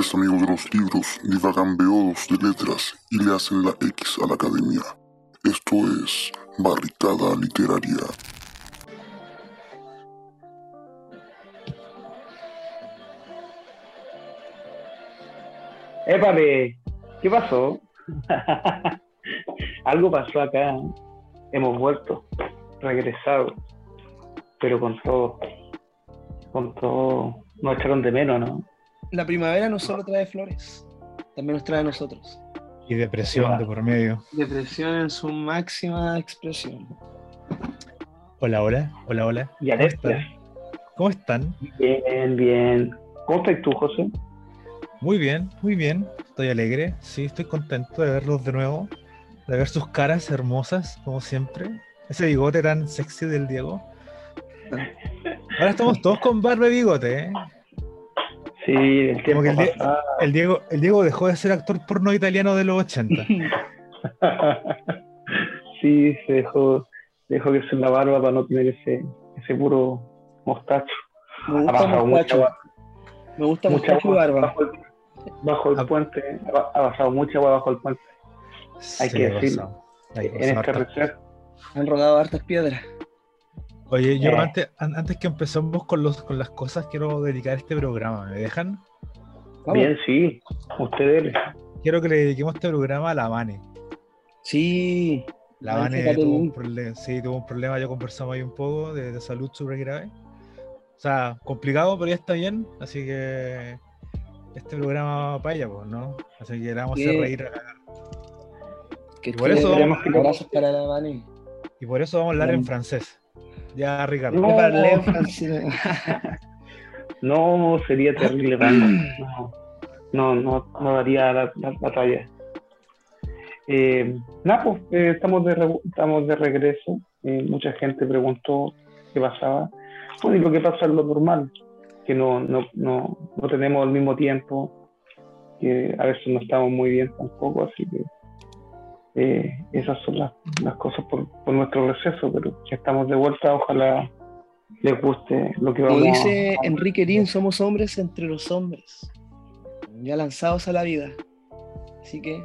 tres amigos de los libros divagan beodos de letras y le hacen la X a la academia. Esto es Barricada Literaria. Épale, ¿qué pasó? Algo pasó acá. Hemos vuelto, regresado, pero con todo, con todo, nos echaron de menos, ¿no? La primavera no solo trae flores, también nos trae a nosotros. Y depresión de por medio. Depresión en su máxima expresión. Hola, hola, hola, hola. Y ¿Cómo alerta. están? ¿Cómo están? Bien, bien. ¿Cómo estás tú, José? Muy bien, muy bien. Estoy alegre. Sí, estoy contento de verlos de nuevo. De ver sus caras hermosas, como siempre. Ese bigote tan sexy del Diego. Ahora estamos todos con barba y bigote, ¿eh? Sí, el tiempo que el día- pasado. El Diego, el Diego dejó de ser actor porno italiano de los 80. sí, se dejó, dejó que se la barba para no tener ese, ese puro mostacho. Me Ha gusta pasado mucha mostacho. agua, Me gusta mucha mostacho y barba. bajo el, bajo el Ah. puente. Ha, ha pasado mucha agua bajo el puente Hay Sí, que ha decirlo. en este harta. receso. Han rodado hartas piedras. Oye, yo Eh. antes, an- antes que empecemos con, los, con las cosas, quiero dedicar este programa. ¿Me dejan? Vamos. Bien, sí. Ustedes. Quiero que le dediquemos este programa a la Vane. Sí. La Vane tuvo un, problema, sí, tuvo un problema, ya conversamos ahí un poco, de, de salud súper grave. O sea, complicado, pero ya está bien. Así que este programa va para ella, pues, ¿no? Así que le vamos a reír. a- Que Y por estuvo- eso vamos- abrazos para la Vani. Y por eso vamos a hablar en francés. Ya, Ricardo. No. Sería terrible. No, no, no, no daría la, la- la talla. Eh, nada, pues eh, estamos, de re- estamos de regreso. Eh, mucha gente preguntó qué pasaba. Bueno, y lo que pasa es lo normal, que no, no, no, no tenemos el mismo tiempo, que a veces no estamos muy bien tampoco, así que eh, esas son las, las cosas por, por nuestro receso, pero ya estamos de vuelta, ojalá les guste lo que Como vamos dice a- Enrique Lin, somos hombres entre los hombres. Ya lanzados a la vida. Así que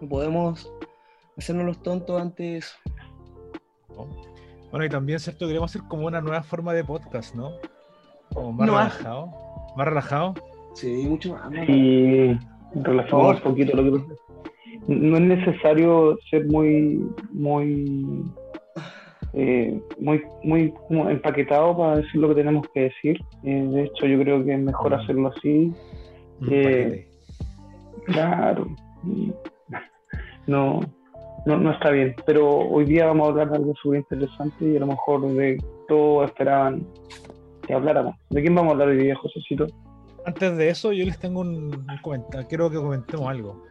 no podemos hacernos los tontos ante eso. Bueno, y también, ¿cierto? Queremos hacer como una nueva forma de podcast, ¿no? Como más No, relajado. Más relajado. Sí, mucho más. ¿no? y relacionamos un poquito lo que pasa. No es necesario ser muy, muy, eh, muy, muy como empaquetado para decir lo que tenemos que decir. Eh, de hecho, yo creo que es mejor Mm. hacerlo así. Eh. Claro. No, no, no está bien. Pero hoy día vamos a hablar de algo súper interesante y a lo mejor de todos esperaban que habláramos. ¿De quién vamos a hablar hoy día, Josecito? Antes de eso, yo les tengo un, un comentario. Quiero que comentemos algo.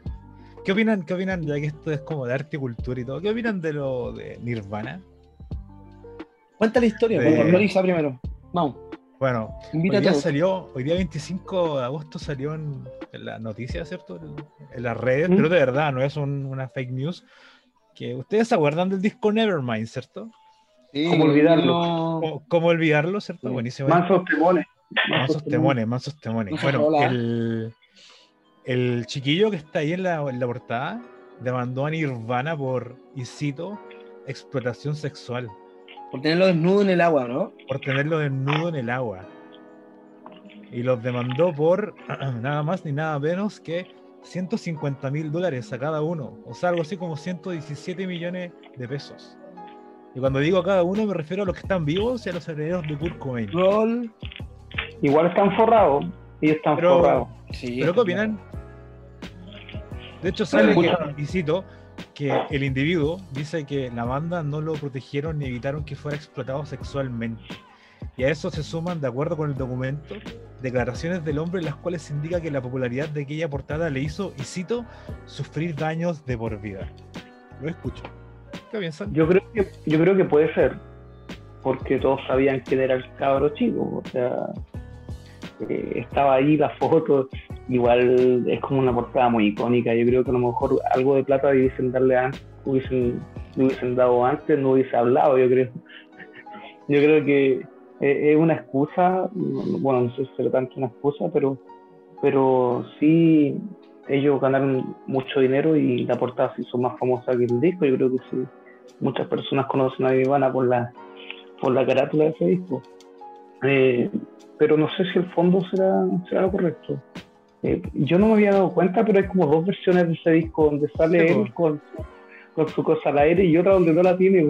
¿Qué opinan, ¿Qué opinan, ya que esto es como de arte y cultura y todo? ¿Qué opinan de lo de Nirvana? Cuenta la historia, De- Melissa primero. Vamos, Bueno, invita hoy día salió, hoy día 25 de agosto salió en, en las noticias, ¿cierto? En, en las redes, ¿Mm? pero de verdad, no es un- una fake news. Que ustedes se acuerdan del disco Nevermind, ¿cierto? Sí, ¿Cómo olvidarlo? ¿Cómo, cómo olvidarlo, cierto? Sí. Buenísimo. Mansos temones. Mansos temones, mansos temones. Bueno, el, el chiquillo que está ahí en la, en la portada demandó a Nirvana por, y cito, explotación sexual, Por tenerlo desnudo en el agua, ¿no? por tenerlo desnudo en el agua. Y los demandó por nada más ni nada menos que 150 mil dólares a cada uno. O sea, algo así como 117 millones de pesos. Y cuando digo a cada uno me refiero a los que están vivos y a los herederos de Kurt Cobain. Igual están forrados. Ellos están Pero- forrados. Sí, ¿Pero qué opinan? De hecho, sale que, cito, que el individuo dice que la banda no lo protegieron ni evitaron que fuera explotado sexualmente. Y a eso se suman, de acuerdo con el documento, declaraciones del hombre en las cuales se indica que la popularidad de aquella portada le hizo, y cito, sufrir daños de por vida. Lo escucho. ¿Qué piensan? Yo creo que, yo creo que puede ser. Porque todos sabían quién era el cabro chico. O sea, eh, estaba ahí la foto. Igual es como una portada muy icónica. Yo creo que a lo mejor algo de plata hubiesen darle antes, hubiesen, hubiesen dado antes, no hubiese hablado, yo creo. Yo creo que eh, es una excusa, bueno, no sé si será tanto una excusa, pero pero sí ellos ganaron mucho dinero y la portada se hizo más famosa que el disco. Yo creo que sí, muchas personas conocen a Nirvana por la, por la carátula de ese disco. Eh, pero no sé si el fondo será, será lo correcto. Eh, yo no me había dado cuenta, pero hay como dos versiones de ese disco donde sale Sí, él con, con su cosa al aire y otra donde no la tiene.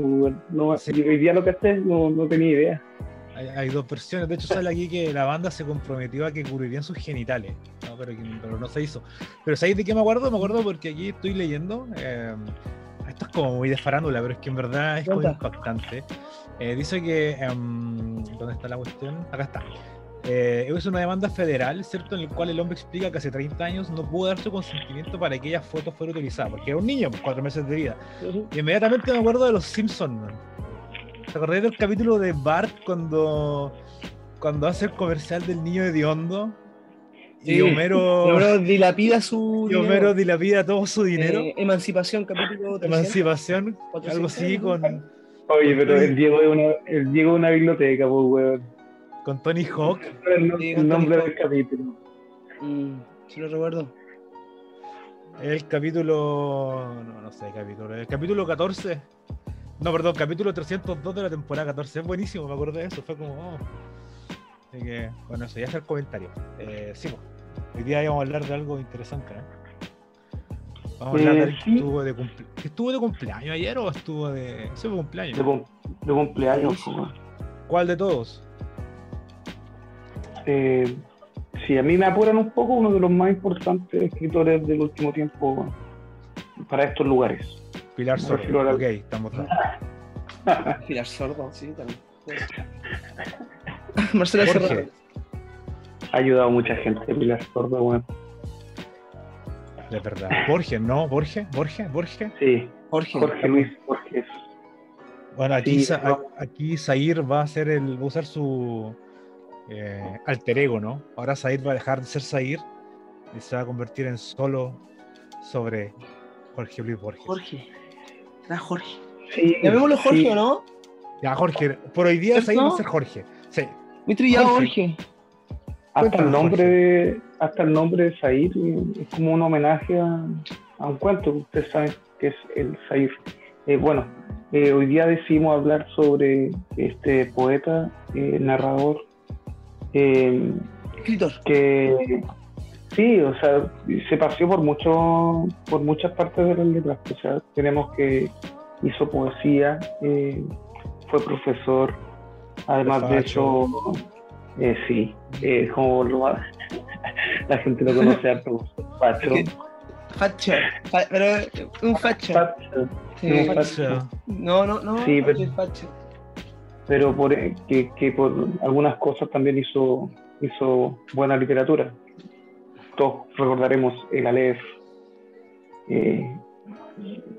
No, Sí. hoy día lo que hace no, no tenía idea. Hay, hay dos versiones. De hecho, sale aquí que la banda se comprometió a que cubrirían sus genitales. ¿no? Pero, pero no se hizo. Pero ¿sabéis de qué me acuerdo? Me acuerdo porque aquí estoy leyendo. eh, esto es como muy de farándula, pero es que en verdad es como impactante. Eh, dice que. em, ¿Dónde está la cuestión? Acá está. Eh, es una demanda federal, ¿cierto? En el cual el hombre explica que hace 30 años no pudo dar su consentimiento para que aquella foto fuera utilizada, porque era un niño, pues, cuatro meses de vida. Y inmediatamente me acuerdo de los Simpsons, man. ¿Te acordás del capítulo de Bart cuando, cuando hace el comercial del niño de Hondo? Y Sí. Homero, Pero dilapida su. y dinero. Homero dilapida todo su dinero. Eh, emancipación, capítulo 300, Emancipación, 400, algo así con, Oye, pero el Diego es una, el Diego es una biblioteca, pues, weón. Con Tony Hawk. El, Sí, el nombre Tony del capítulo. Mm, sí lo recuerdo. El capítulo. No, no sé, capítulo. El capítulo 14. No, perdón, capítulo 302 de la temporada 14. Es buenísimo, me acuerdo de eso. Fue como. oh. Así que, bueno, eso ya es el comentario. Eh, sí, pues, hoy día vamos a hablar de algo interesante, ¿eh? Vamos a hablar de Eh, alguien que sí. estuvo de, cumple- que estuvo de cumpleaños ayer o estuvo de. Sí, fue cumpleaños. De, cum- de cumpleaños, pues. ¿Cuál de todos? Eh, sí, a mí me apuran un poco uno de los más importantes escritores del último tiempo para estos lugares. Pilar Sordo. la- Ok, estamos. Pilar Sordo, sí, también. Marcela. Serrano. Ha ayudado a mucha gente, Pilar Sordo, weón. De verdad. Borges, ¿no? Borges, Borges, Borges. Sí, Jorge. Jorge Luis Borges. Bueno, aquí, Sí, Sa- no. aquí Zair va a hacer el, va a usar su eh, alter ego, ¿no? Ahora Zair va a dejar de ser Zair y se va a convertir en solo sobre Jorge Luis Borges. Jorge. Era Jorge. Sí, Llamémoslo Jorge, sí. ¿o no? Ya, Jorge, por hoy día. Zair va a ser Jorge. Sí. Muy trillado Jorge. Jorge. Hasta el nombre de, hasta el nombre de Said es como un homenaje a, a un cuento que ustedes saben que es el Said. Eh, bueno, eh, hoy día decidimos hablar sobre este poeta, eh, narrador, eh, Escritor. que sí, o sea, se paseó por mucho, por muchas partes de las letras. O sea, tenemos que hizo poesía, eh, fue profesor, además de eso, eh, sí, eh, como lo, la gente lo conoce a todos, Facho. Facho. Fa- pero un facho. Facho, Sí. un Facho. No, no, no. Sí, pero- facho. Pero por, eh, que, que por algunas cosas también hizo, hizo buena literatura. Todos recordaremos el Aleph eh,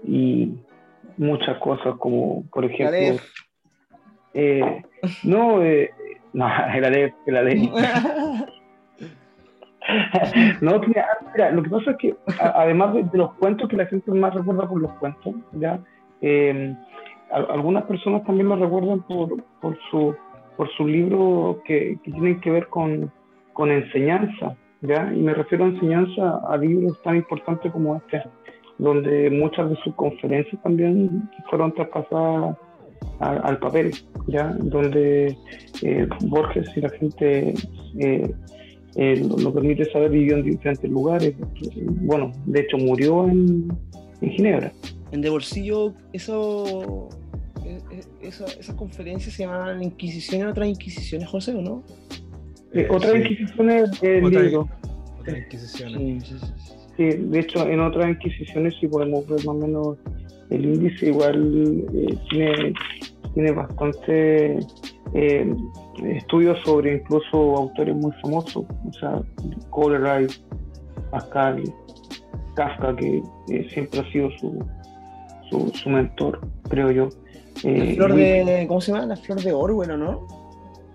y muchas cosas como, por ejemplo, Aleph. eh, no, eh, no, el Aleph, el Aleph. No, mira, mira, lo que pasa es que a- además de, de los cuentos que la gente más recuerda por los cuentos, ya Eh, algunas personas también lo recuerdan por, por su por sus libros que, que tienen que ver con, con enseñanza, ya y me refiero a enseñanza a libros tan importantes como este, donde muchas de sus conferencias también fueron traspasadas al papel, ya donde eh, Borges y la gente eh, eh, lo, lo permite saber, vivió en diferentes lugares. Bueno, de hecho murió en, en Ginebra. En De Bolsillo, eso, e- esa- esas conferencias se llamaban Inquisiciones, otras Inquisiciones, José, ¿o no? Eh, Eh, otras sí, inquisiciones del Otra- libro. otras inquisiciones. Sí, sí, sí, sí. Sí, de hecho, en otras inquisiciones, si podemos ver más o menos el índice, igual eh, tiene, tiene bastante eh, estudios sobre incluso autores muy famosos, o sea, Coleridge, Pascal, Kafka, que eh, siempre ha sido su, su, su mentor, creo yo. La Eh, flor de. ¿Cómo se llama? La flor de Orwell, ¿o no?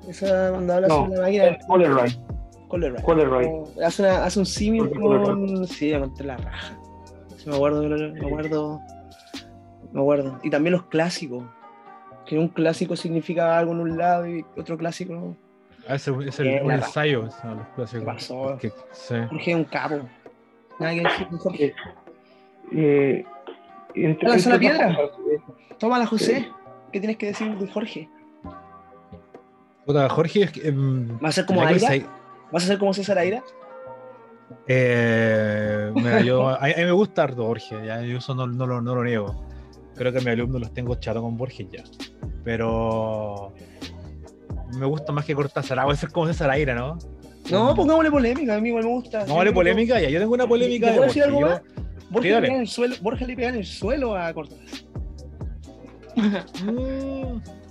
Esa cuando habla No, sobre la máquina. Coleridge. Coleridge. Como Hace, una- hace un símil con. Sí, contra la raja. Sí, me acuerdo, me acuerdo. Me acuerdo. Y también los clásicos. Que un clásico significa algo en un lado y otro clásico Ah, ese es el, Bien, un ensayo. son los clásicos. ¿Qué pasó? Que- sí. Jorge es un capo. Nada que decir Jorge. Eh, entre- Lanza la entre otras piedra. cosas, eh, Tómala, José. ¿Qué tienes que decir de Jorge? Puta, Jorge es que, em, ¿Va a ser como Aira? ¿Vas a ser como César Aira? Eh, mira, yo, a, a mí me gusta harto Borges, ya, yo eso no, no lo, no lo niego. Creo que a mis alumnos los tengo chato con Borges ya. Pero me gusta más que Cortázar. Ah, voy a ser como César Aira, ¿no? No, pongámosle polémica. A mí igual me gusta. No vale Sí, polémica, ya. Yo tengo una polémica ¿Te de puedo decir Borges. algo yo- más? Borja, le pega en el suelo, Borja le pega en el suelo a Cortázar. Mm,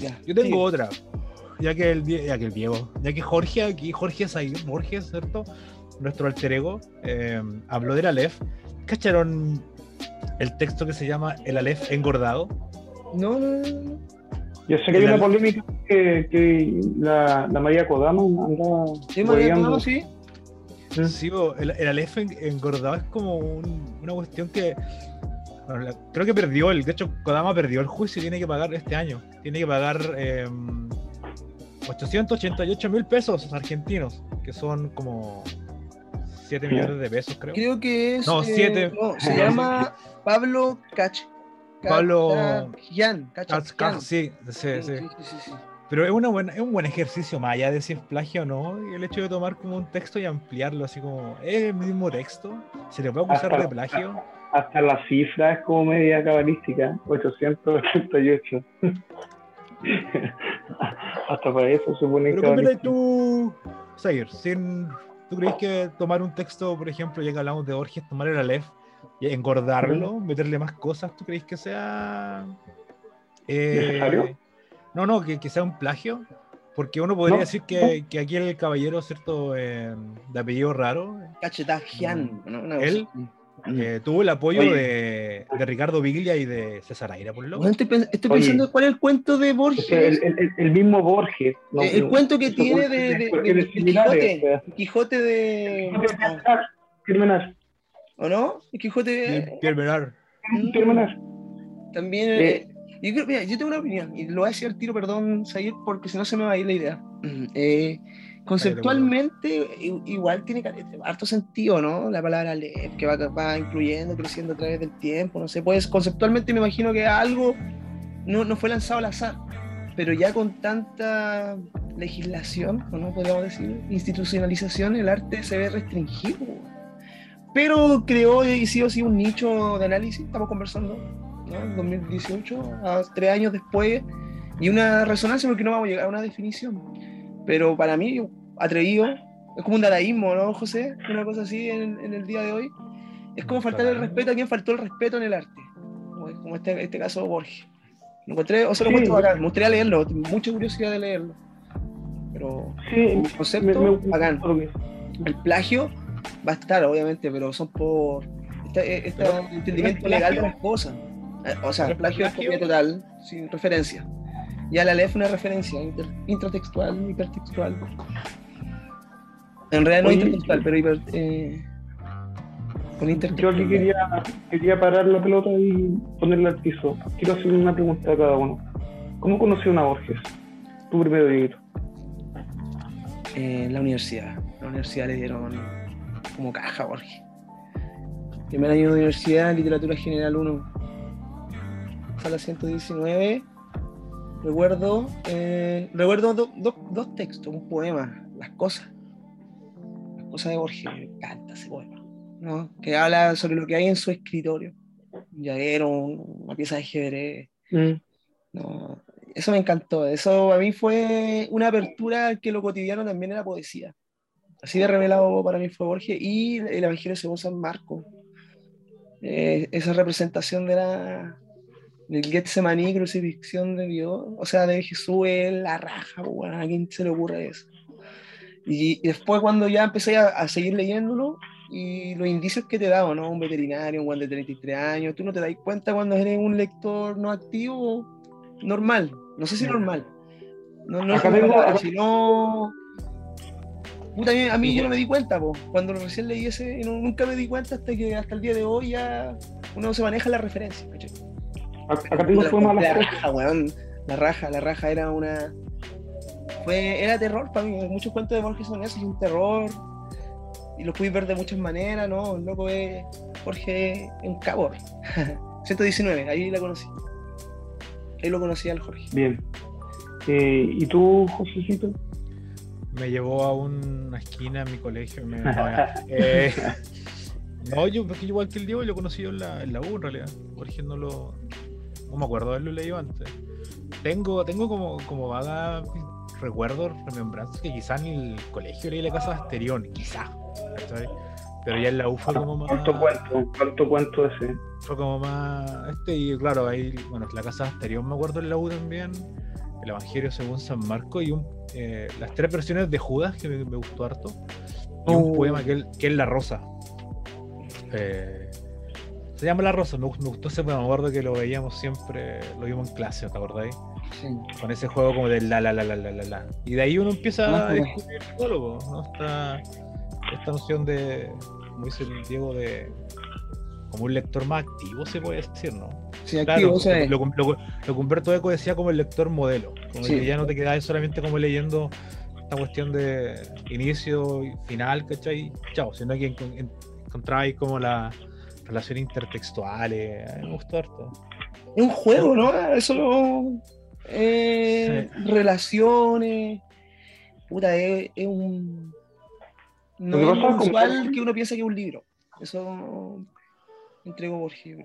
Ya, Yo tengo otra. Ya que el, ya que el Diego, ya que Jorge aquí, Jorge Zahir, Borges, ¿cierto? Nuestro alter ego, eh, habló del Aleph. ¿Cacharon el texto que se llama El Aleph engordado? No, no, no. Yo sé que hay una polémica que, que la, la María Kodama andaba Sí, María. Kodama, sí. Sí, el, el Aleph en- engordado es como un- una cuestión que. bueno, la- creo que perdió el. De hecho, Kodama perdió el juicio y tiene que pagar este año. Tiene que pagar eh, 888 mil pesos argentinos, que son como 7 millones de pesos, creo. Creo que es. No, eh, siete. no, se llama Pablo Cach. Pablo- sí, sí. Sí, sí, sí, sí. Pero es, una buena, es un buen ejercicio, más allá de si es plagio o no, y el hecho de tomar como un texto y ampliarlo, así como, ¿es el mismo texto? ¿Se le puede acusar Hasta- de plagio? Hasta la cifra es como media cabalística, 888. Hasta para eso se pone Pero ¿cómo miras cabalístico. tú, Zair? sin- ¿Tú crees que tomar un texto, por ejemplo, ya que hablamos de Borges, tomar el Aleph y engordarlo, meterle más cosas, ¿tú crees que sea... eh, ¿Necesario? No, no, que, que sea un plagio. Porque uno podría No, decir que, que aquí el caballero, ¿cierto? eh, de apellido raro, Cachetajian. ¿no? Una Él, eh, tuvo el apoyo de, de Ricardo Viglia y de César Aira, por loco. Bueno, estoy, pens- estoy Oye. pensando cuál es el cuento de Es Borges. el, el- el- el mismo Borges. ¿no? Eh, el cuento que tiene de, Borges de- de- Quijote. El Quijote de. Criminal, Criminal. ¿O no? El Quijote de. Pierre Menard. Criminal. También. Eh. Eh, yo, creo, mira, yo tengo una opinión, y lo voy a decir al tiro, perdón, porque si no se me va a ir la idea. Eh, conceptualmente, igual tiene ca- harto sentido, ¿no? La palabra leer, que va, va incluyendo, creciendo a través del tiempo, no sé, pues conceptualmente me imagino que algo no, no fue lanzado al azar, pero ya con tanta legislación, ¿o no podríamos decir, institucionalización, el arte se ve restringido. Pero creó y sí o sí un nicho de análisis, estamos conversando, ¿no? En 2018, a tres años después, y una resonancia porque no vamos a llegar a una definición. Pero para mí, atrevido, es como un dadaísmo, ¿no, José? Una cosa así en, en el día de hoy. Es como faltar el respeto a quien faltó el respeto en el arte, como, este, este caso Borges. Lo encontré, o sea, lo Sí. encuentro bacán, me gustaría leerlo, mucha curiosidad de leerlo. Pero Sí, me, concepto, me, bacán. lo que- El plagio va a estar, obviamente, pero son por este, este Pero, entendimiento ¿pero es legal de las cosas. Eh, O sea, ¿Pero el es plagio es copia total, sin referencia. Ya la ley fue una referencia inter- intratextual, hipertextual. En realidad no Oye, intertextual, pero hiper, eh, con Yo intertextual. aquí quería, quería parar la pelota y ponerla al piso. Quiero hacer una pregunta a cada uno. ¿Cómo conocieron a Borges? Tu primero, Dieguito. Eh, en la universidad. En la universidad le dieron como caja, Borges. Primer año de universidad, literatura general 1. Sala 119. Recuerdo, eh, recuerdo do- do- dos textos, un poema, Las cosas. Las cosas de Borges, me encanta ese poema. ¿no? Que habla sobre lo que hay en su escritorio. Un llavero, un- una pieza de ajedrez. No, eso me encantó. Eso a mí fue una apertura que lo cotidiano también era poesía. Así de revelado para mí fue Borges y el Evangelio según San Marco. Eh, esa representación de la del Getsemaní, crucifixión de Dios, o sea, de Jesús es la raja, bueno, ¿a quién se le ocurre eso? Y, y después cuando ya empecé a, a seguir leyéndolo y los indicios que te da, ¿no? Un veterinario, un guante de 33 años, tú no te das cuenta cuando eres un lector no activo normal, no sé si normal, no, no Acá tengo- palabra, acá- sino... Puta, a mí, a mí yo no me di cuenta, po. cuando recién leí ese, no- nunca me di cuenta hasta que hasta el día de hoy ya uno se maneja la referencia. ¿cachai? Acá tengo La, poema la Las raja, weón, la raja, la raja era una... fue, era terror para mí. Muchos cuentos de Borges son eso, es un terror. Y lo pude ver de muchas maneras, ¿no? El loco es Jorge en Cabo. 119, ahí la conocí. Ahí lo conocí al Jorge. Bien. Eh, ¿Y tú, Josecito? Me llevó a una esquina en mi colegio. Me, eh, no, yo, porque igual que el Diego, lo conocí yo en la, en la U en realidad. Jorge no lo. No me acuerdo haberlo leído antes. Tengo, tengo como, como vaga recuerdos, remembranzas que quizás en el colegio leí la casa de Asterión, quizás. Pero ya en la U fue como más. ¿Cuánto cuento? ¿Cuánto cuento ese? Fue como más. Este, y claro, ahí, bueno, la casa de Asterión me acuerdo en la U también. El Evangelio según San Marco y un, eh, las tres versiones de Judas que me, gustó harto. Y un oh. poema que, que es La Rosa. Eh, se llama La Rosa, me, gustó ese poema, me acuerdo que lo veíamos siempre, lo vimos en clase, ¿te acordáis? Sí. Con ese juego como de la la la la la la la. Y de ahí uno empieza a descubrir todo, ¿no? Esta, esta noción de, como dice el Diego, de como un lector más activo, se puede decir, ¿no? Sí, activo, o sea, lo, lo, lo, Humberto Eco decía como el lector modelo, como que ya no te quedas solamente como leyendo esta cuestión de inicio y final, ¿cachai? Chao, sino que encontráis como la relación intertextual, me gustó harto. Es un juego, ¿no? Eso eh, relaciones, puta, es, un no es usual que uno piensa que es un libro. Eso entrego Borges.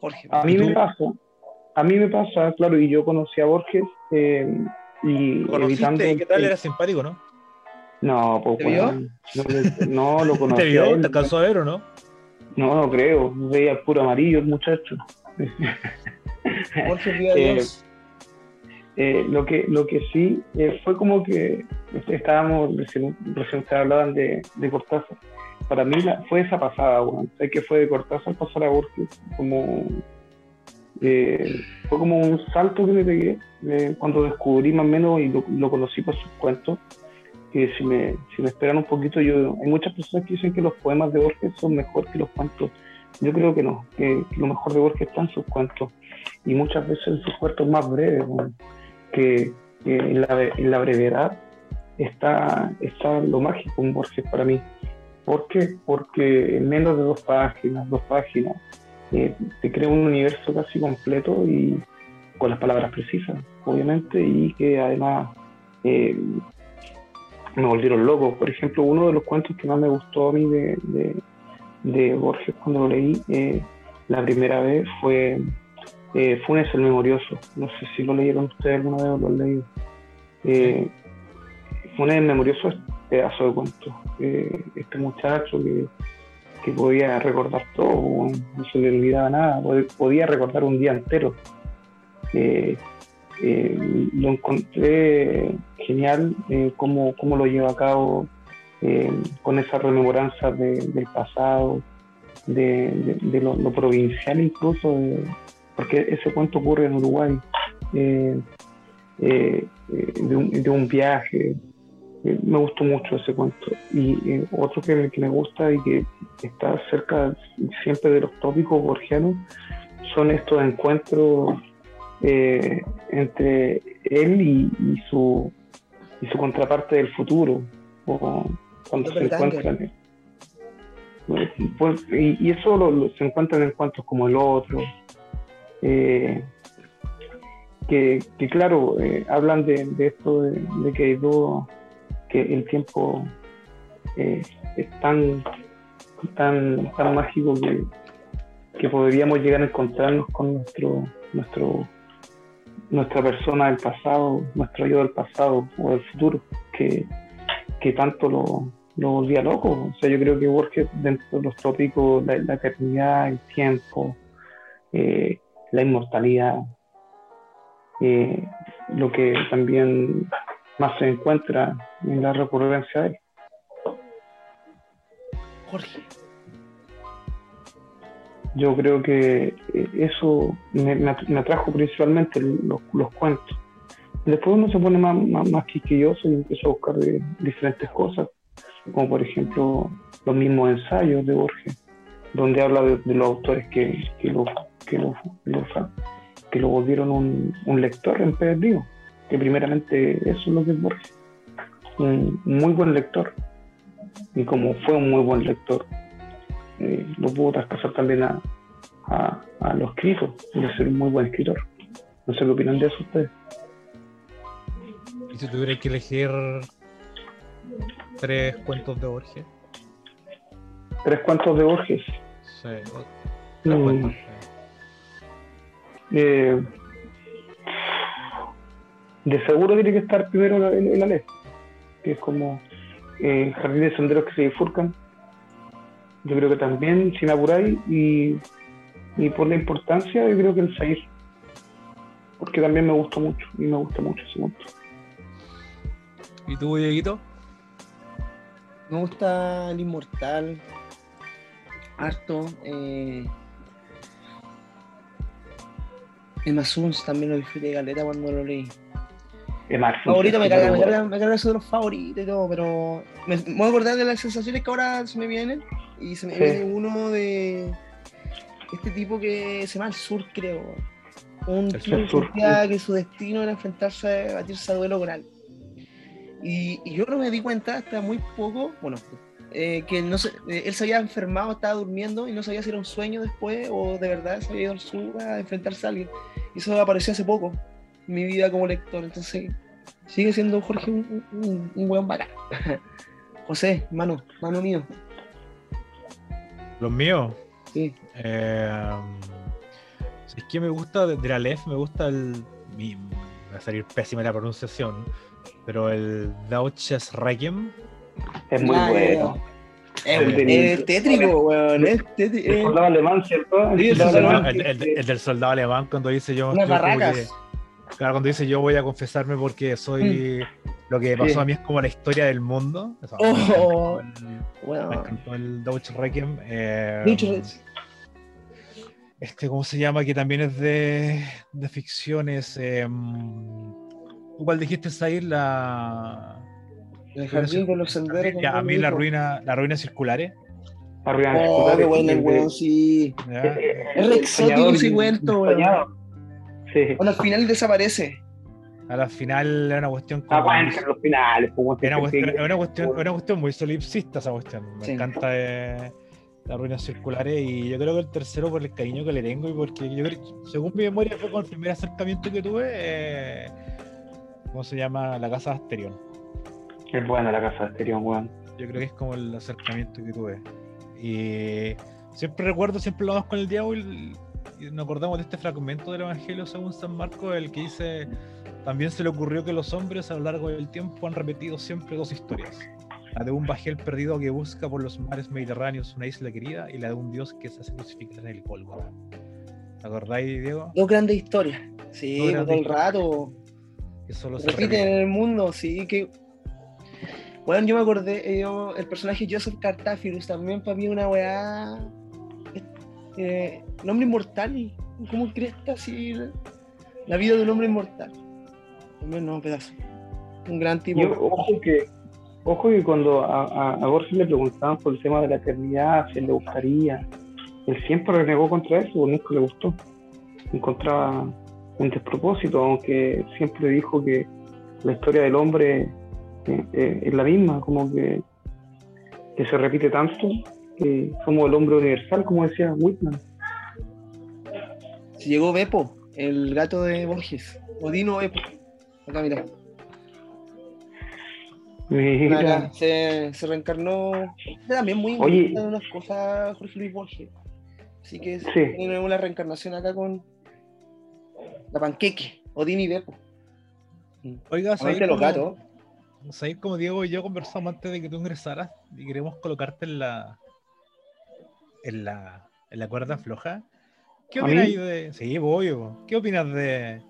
Jorge. A mí me pasa, a mí me pasa, claro, y yo conocí a Borges eh, y evitando. ¿Y qué tal? Era simpático, ¿no? No, pues ¿Te vio? No, lo conocí. ¿Te vio? ¿Te alcanzó a ver o no? No, no creo. Veía puro amarillo el muchacho. Eh. Eh, lo, que, lo que sí eh, fue como que estábamos, recién, recién ustedes hablaban de, de Cortázar. Para mí la, fue esa pasada, bueno. sé que fue de Cortázar pasar a Borges. Como, eh, fue como un salto que me pegué cuando descubrí más o menos y lo, conocí por sus cuentos. Que si me, si me esperan un poquito, yo hay muchas personas que dicen que los poemas de Borges son mejor que los cuentos. Yo creo que no, que, lo mejor de Borges está en sus cuentos y muchas veces en sus cuentos más breves. Bueno que, en, la, brevedad está, está lo mágico en Borges para mí. ¿Por qué? Porque en menos de dos páginas, dos páginas, eh, te crea un universo casi completo y con las palabras precisas, obviamente, y que además eh, me volvieron loco. Por ejemplo, uno de los cuentos que más me gustó a mí de, de, Borges cuando lo leí eh, la primera vez fue eh, Funes el Memorioso. No sé si lo leyeron ustedes alguna vez o lo han leído. Eh, Funes el Memorioso es pedazo de cuento. Este muchacho que, que, podía recordar todo, no se le olvidaba nada, podía recordar un día entero. Lo encontré genial cómo, cómo, lo lleva a cabo con esa rememoranza del pasado, de, lo, provincial incluso, de, porque ese cuento ocurre en Uruguay, eh, eh, de, un, viaje. Eh, me gustó mucho ese cuento. Y otro que, me gusta y que está cerca siempre de los tópicos borgianos son estos encuentros entre él y, su, y su contraparte del futuro, o cuando se encuentran. Pues, y, eso se encuentran en cuentos como el otro, eh, que, claro, eh, hablan de, esto, de, que hay que el tiempo eh, es tan, tan, tan mágico que, que podríamos llegar a encontrarnos con nuestro, nuestro, nuestra persona del pasado, nuestro yo del pasado o del futuro, que, que tanto lo, lo volvía loco. O sea, yo creo que Borges, dentro de los tópicos, la, la eternidad, el tiempo, eh, la inmortalidad, eh, lo que también más se encuentra en la recurrencia de él. Jorge. Yo creo que eh, eso me, atrajo principalmente los, cuentos. Después uno se pone más, más, quisquilloso y empieza a buscar diferentes cosas, como por ejemplo los mismos ensayos de Borges, donde habla de, los autores que, que, lo, que, lo, que lo volvieron un, lector en perdido. que primeramente eso es lo que es Borges. Un muy buen lector. Y como fue un muy buen lector, eh, lo pudo traspasar también a, a, a lo escrito, ser un muy buen escritor. No sé qué opinan de eso ustedes. Y si tuviera que elegir tres cuentos de Borges. Tres cuentos de Borges. Sí. Tres Mm. cuentos. Eh, de seguro tiene que estar primero en, en la ley, que es como eh, jardines de senderos que se bifurcan. Yo creo que también, sin apuráis, y, y por la importancia, yo creo que el Sair. Porque también me gustó mucho, y me gusta mucho ese monto. ¿Y tú, Dieguito? Me gusta el inmortal. Harto. Eh... El Masuns también lo disfruté de galeta cuando lo leí. El Marx, Favorito me carga, me carga, me carga eso de los favoritos y todo, pero me, me voy a acordar de las sensaciones que ahora se me vienen. Y se me Sí. viene uno de este tipo que se llama el sur, creo. Un tipo que que su destino era enfrentarse a batirse a duelo oral. Y, y yo no me di cuenta hasta muy poco, bueno, eh, que no sé, eh, él se había enfermado, estaba durmiendo y no sabía si era un sueño después o de verdad se había ido al sur a enfrentarse a alguien. Y eso apareció hace poco en mi vida como lector. Entonces, sigue siendo Jorge un, un, un buen bacán. José, mano, mano mío. Los míos. Sí. Eh, es que me gusta de, la LEF, me gusta el. mi- va a salir pésima la pronunciación, pero el Dauches Requiem. Es muy Ah, bueno. Es, es tétrico, weón. Es El tétrico. soldado alemán, ¿cierto? Sí, el soldado alemán el, el- del soldado alemán cuando dice yo. Unas yo como barracas. que- claro, cuando dice yo voy a confesarme porque soy. Lo que pasó Sí. a mí es como la historia del mundo. Eso, Oh. me encantó el- Bueno, Me encantó el Dauches Requiem. eh, este, ¿cómo se llama? Que también es de, de ficciones. Eh, ¿Cuál dijiste, Sair? La. el jardín de los senderos. Ya, a mí la ruina, la ruina circulares. Arriba en Oh, el- qué bueno el weón, sí. ¿ya? Eh, Es re exótico ese cuento, weón. Bueno, al final desaparece. A la final era una cuestión Ah, como- bueno, en los finales, pues, era cuestión, era una cuestión, era una cuestión muy solipsista esa cuestión. Me Sí. encanta eh, las ruinas circulares y yo creo que el tercero por el cariño que le tengo y porque yo creo, según mi memoria fue con el primer acercamiento que tuve, eh, ¿cómo se llama? La casa de Asterión. Es buena la casa de Asterión, weón. Yo creo que es como el acercamiento que tuve. Y siempre recuerdo, siempre lo vamos con el diablo y, y nos acordamos de este fragmento del Evangelio según San Marcos, el que dice, también se le ocurrió que los hombres a lo largo del tiempo han repetido siempre dos historias. La de un bajel perdido que busca por los mares mediterráneos una isla querida y la de un dios que se hace crucificar en el Gólgota. ¿Te acordáis, Diego? Dos grandes historias. Sí, todo el rato. Que solo se repiten repite. en el mundo, sí, que... Bueno, yo me acordé, eh, yo- el personaje Joseph Cartaphilus también para mí una weá... Eh, un hombre inmortal, ¿cómo crees así la, la vida de un hombre inmortal? También no, pedazo. Un gran tipo. Yo, ojo que, ojo que cuando a, a, a Borges le preguntaban por el tema de la eternidad, si él le gustaría, él siempre renegó contra eso, porque nunca le gustó. Encontraba un despropósito, aunque siempre dijo que la historia del hombre eh, eh, es la misma, como que, que se repite tanto, que somos el hombre universal, como decía Whitman. Llegó Beppo, el gato de Borges. Odino Beppo. Acá, mira. Mira, Acá, se, se reencarnó. También muy en unas cosas Jorge Luis Borges. Así que Sí. tiene una reencarnación acá con la panqueque, Odín y Beppo. Oiga, ¿sabéis los cómo- gatos. ¿sabéis como Diego y yo conversamos antes de que tú ingresaras y queremos colocarte en la en la, en la cuerda floja? ¿Qué ¿A opinas de. Sí, voy, bo. ¿Qué opinas de,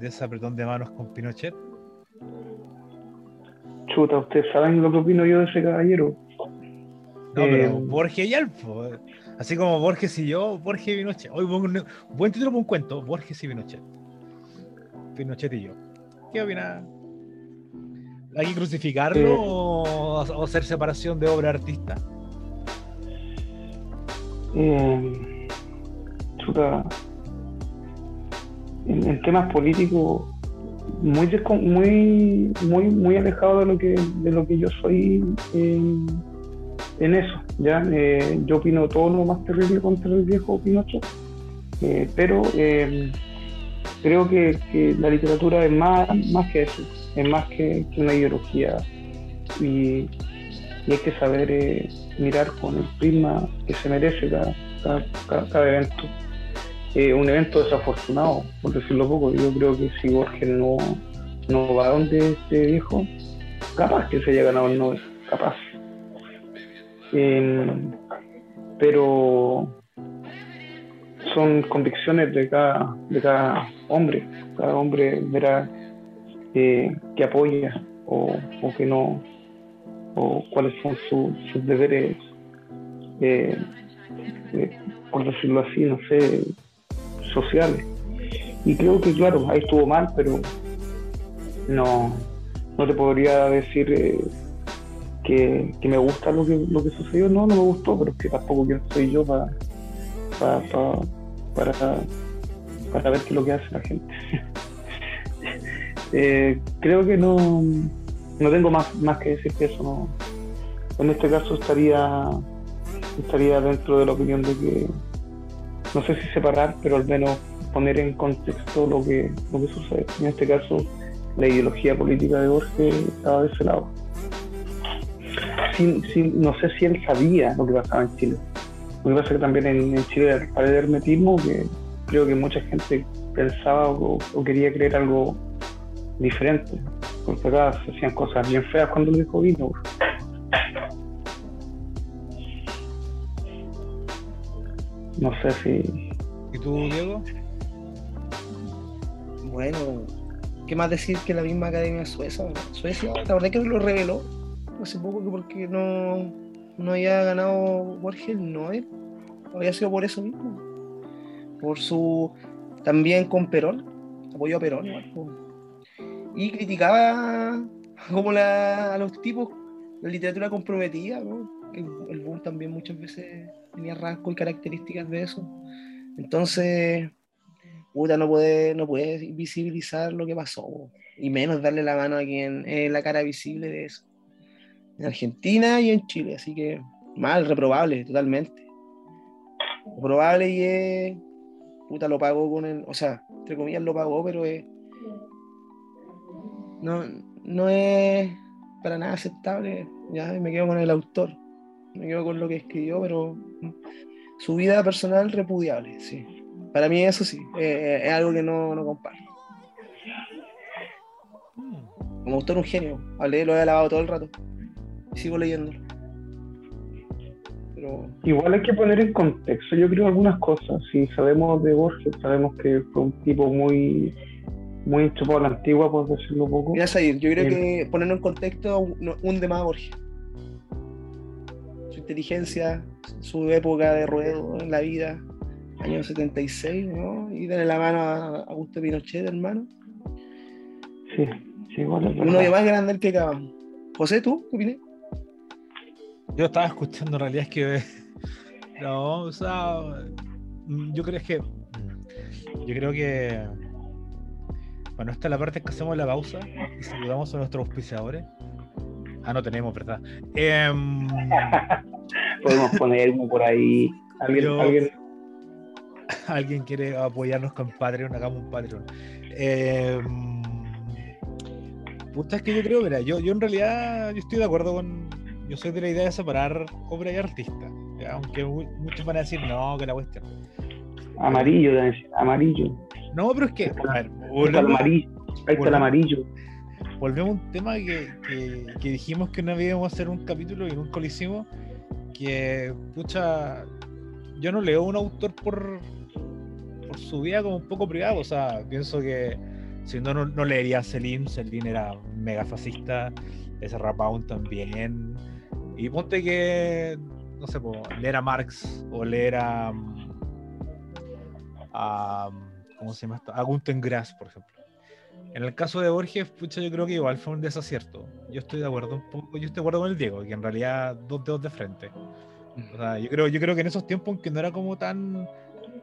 de ese apretón de manos con Pinochet? chuta, ustedes saben lo que opino yo de ese caballero. No, Eh, pero Borges y Alfo. Así como Borges y yo, Borges y Pinochet. Hoy un buen título para un cuento: Borges y Pinochet. Pinochet y yo. ¿Qué opinas? ¿Hay que crucificarlo Eh. o, o hacer separación de obra artista? Eh, chuta, en, temas políticos, muy, muy, muy, muy alejado de lo que, de lo que yo soy en, en eso. ¿ya? Eh, yo opino todo lo más terrible contra el viejo Pinocho, eh, pero eh, creo que, la literatura es más, más que eso, es más que, una ideología y, hay que saber eh, mirar con el prisma que se merece cada- cada evento. Eh, un evento desafortunado, por decirlo poco. Yo creo que si Borges no, no va donde este viejo, capaz que se haya ganado el Nobel, capaz. Eh, pero son convicciones de cada, de cada hombre. Cada hombre verá eh, que apoya o, o que no, o cuáles son su- sus deberes, eh, eh, por decirlo así, no sé, sociales. Y creo que, claro, ahí estuvo mal, pero no, no te podría decir eh, que, que me gusta lo que, lo que sucedió. No, no me gustó, pero es que tampoco quién soy yo para, para, para, para ver qué es lo que hace la gente. Eh, creo que no, no tengo más, más que decir que eso. No. En este caso estaría, estaría dentro de la opinión de que no sé si separar, pero al menos poner en contexto lo que, lo que sucede. En este caso, la ideología política de Borges estaba de ese lado. Sin- sin- no sé si él sabía lo que pasaba en Chile. Lo que pasa es que también en, en Chile para el hermetismo, que creo que mucha gente pensaba o, quería creer algo diferente. Porque acá se hacían cosas bien feas cuando el viejo vino. No sé si ¿Y tú, Diego? Bueno, ¿qué más decir que la misma Academia Suecia? Suecia, la verdad que lo reveló hace poco que porque no, no había ganado Borges el Nobel, había sido por eso mismo. Por su. También con Perón, apoyó a Perón igual, po. Y criticaba como la, a los tipos, la literatura comprometida, ¿no? El boom también muchas veces tenía rasgos y características de eso. Entonces, puta, no puede, no puede visibilizar lo que pasó, y menos darle la mano a quien es la cara visible de eso. En Argentina y en Chile, así que mal, reprobable, totalmente. Reprobable y es, puta, lo pagó con el, o sea, entre comillas lo pagó, pero no, no es para nada aceptable, ya me quedo con el autor, me quedo con lo que escribió, pero su vida personal repudiable, sí. Para mí eso sí, eh, es algo que no, no comparto. Como autor un genio, hablé, lo he alabado todo el rato. Y sigo leyéndolo. Pero Igual hay que poner en contexto, yo creo, algunas cosas. Si sabemos de Borges, sabemos que fue un tipo muy, muy chupado a la antigua, por decirlo poco. Mira, Said, yo creo Bien. que ponerlo en contexto un- hunde más a Borges. Inteligencia, su época de ruedo en la vida, año 76, ¿no? Y darle la mano a Augusto Pinochet, hermano. Sí, sí, igual es Uno de verdad. más grande el que acabamos. José, ¿tú qué opinas? Yo estaba escuchando, en realidad es que. No, o sea. Yo creo que. Yo creo que. Bueno, esta es la parte en que hacemos la pausa y saludamos a nuestros auspiciadores. Ah, no tenemos, ¿verdad? Em, Podemos poner uno por ahí. Alguien, Yo- alguien alguien quiere apoyarnos con Patreon, hagamos un Patreon. Eh, puta, es que yo creo, mira, yo, yo en realidad yo estoy de acuerdo con. Yo soy de la idea de separar obra y artista. ¿ya? Aunque mu- muchos van a decir, no, que la cuestión. amarillo, amarillo. No, pero es que, a ver, Ahí está el volvemos, amarillo. Ahí está el Volvemos. amarillo. volvemos a un tema que, que- que dijimos que no íbamos a hacer un capítulo y nunca lo hicimos. Que, pucha, yo no leo un autor por, por su vida como un poco privado. O sea, pienso que si no, no, leería a Celine. Celine era mega fascista. Ese Rapaun también. Y ponte que, no sé, leer a Marx o leer a. mm, a ¿Cómo se llama esto? A Günter Grass, por ejemplo. En el caso de Borges, pucha, yo creo que igual fue un desacierto. Yo estoy de acuerdo yo estoy de acuerdo con el Diego, que en realidad dos dedos de frente. O sea, yo creo, yo creo que en esos tiempos en que no era como tan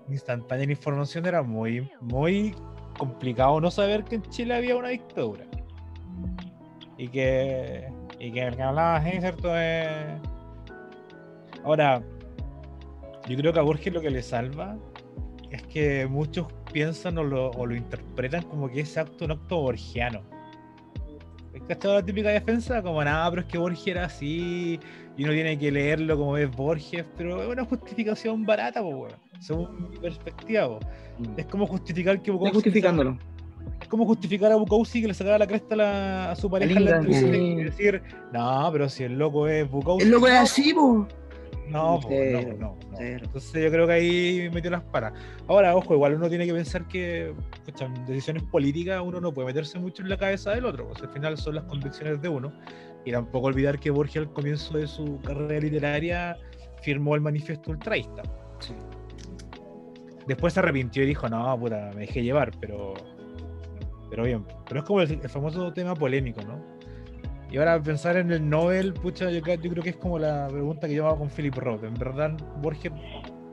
instantánea la información, era muy, muy complicado no saber que en Chile había una dictadura. Y que, y que el que hablaba así, ¿cierto? Eh, Ahora, yo creo que a Borges lo que le salva es que muchos piensan o lo, o lo interpretan como que ese acto un acto borgiano. ¿Es cachado la típica defensa? Como nada, pero es que Borges era así y uno tiene que leerlo como es Borges, pero es una justificación barata, po, weón, según mi perspectiva. po. Es como justificar que Bukowski justificándolo. es como justificar a Bukowski que le sacara la cresta a, la- a su pareja en la entrevista y decir, no, pero si el loco es Bukowski. El loco es así. No, po, no, no, no. Entonces yo creo que ahí metió las patas. Ahora, ojo, igual uno tiene que pensar que en decisiones políticas uno no puede meterse mucho en la cabeza del otro, pues al final son las convicciones de uno. Y tampoco olvidar que Borges al comienzo de su carrera literaria firmó el manifiesto ultraísta. Después se arrepintió y dijo, no, puta, me dejé llevar, pero pero bien. Pero es como el, el famoso tema polémico, ¿no? Y ahora pensar en el Nobel, pucha, yo, creo- que es como la pregunta que yo hago con Philip Roth. ¿En verdad Borges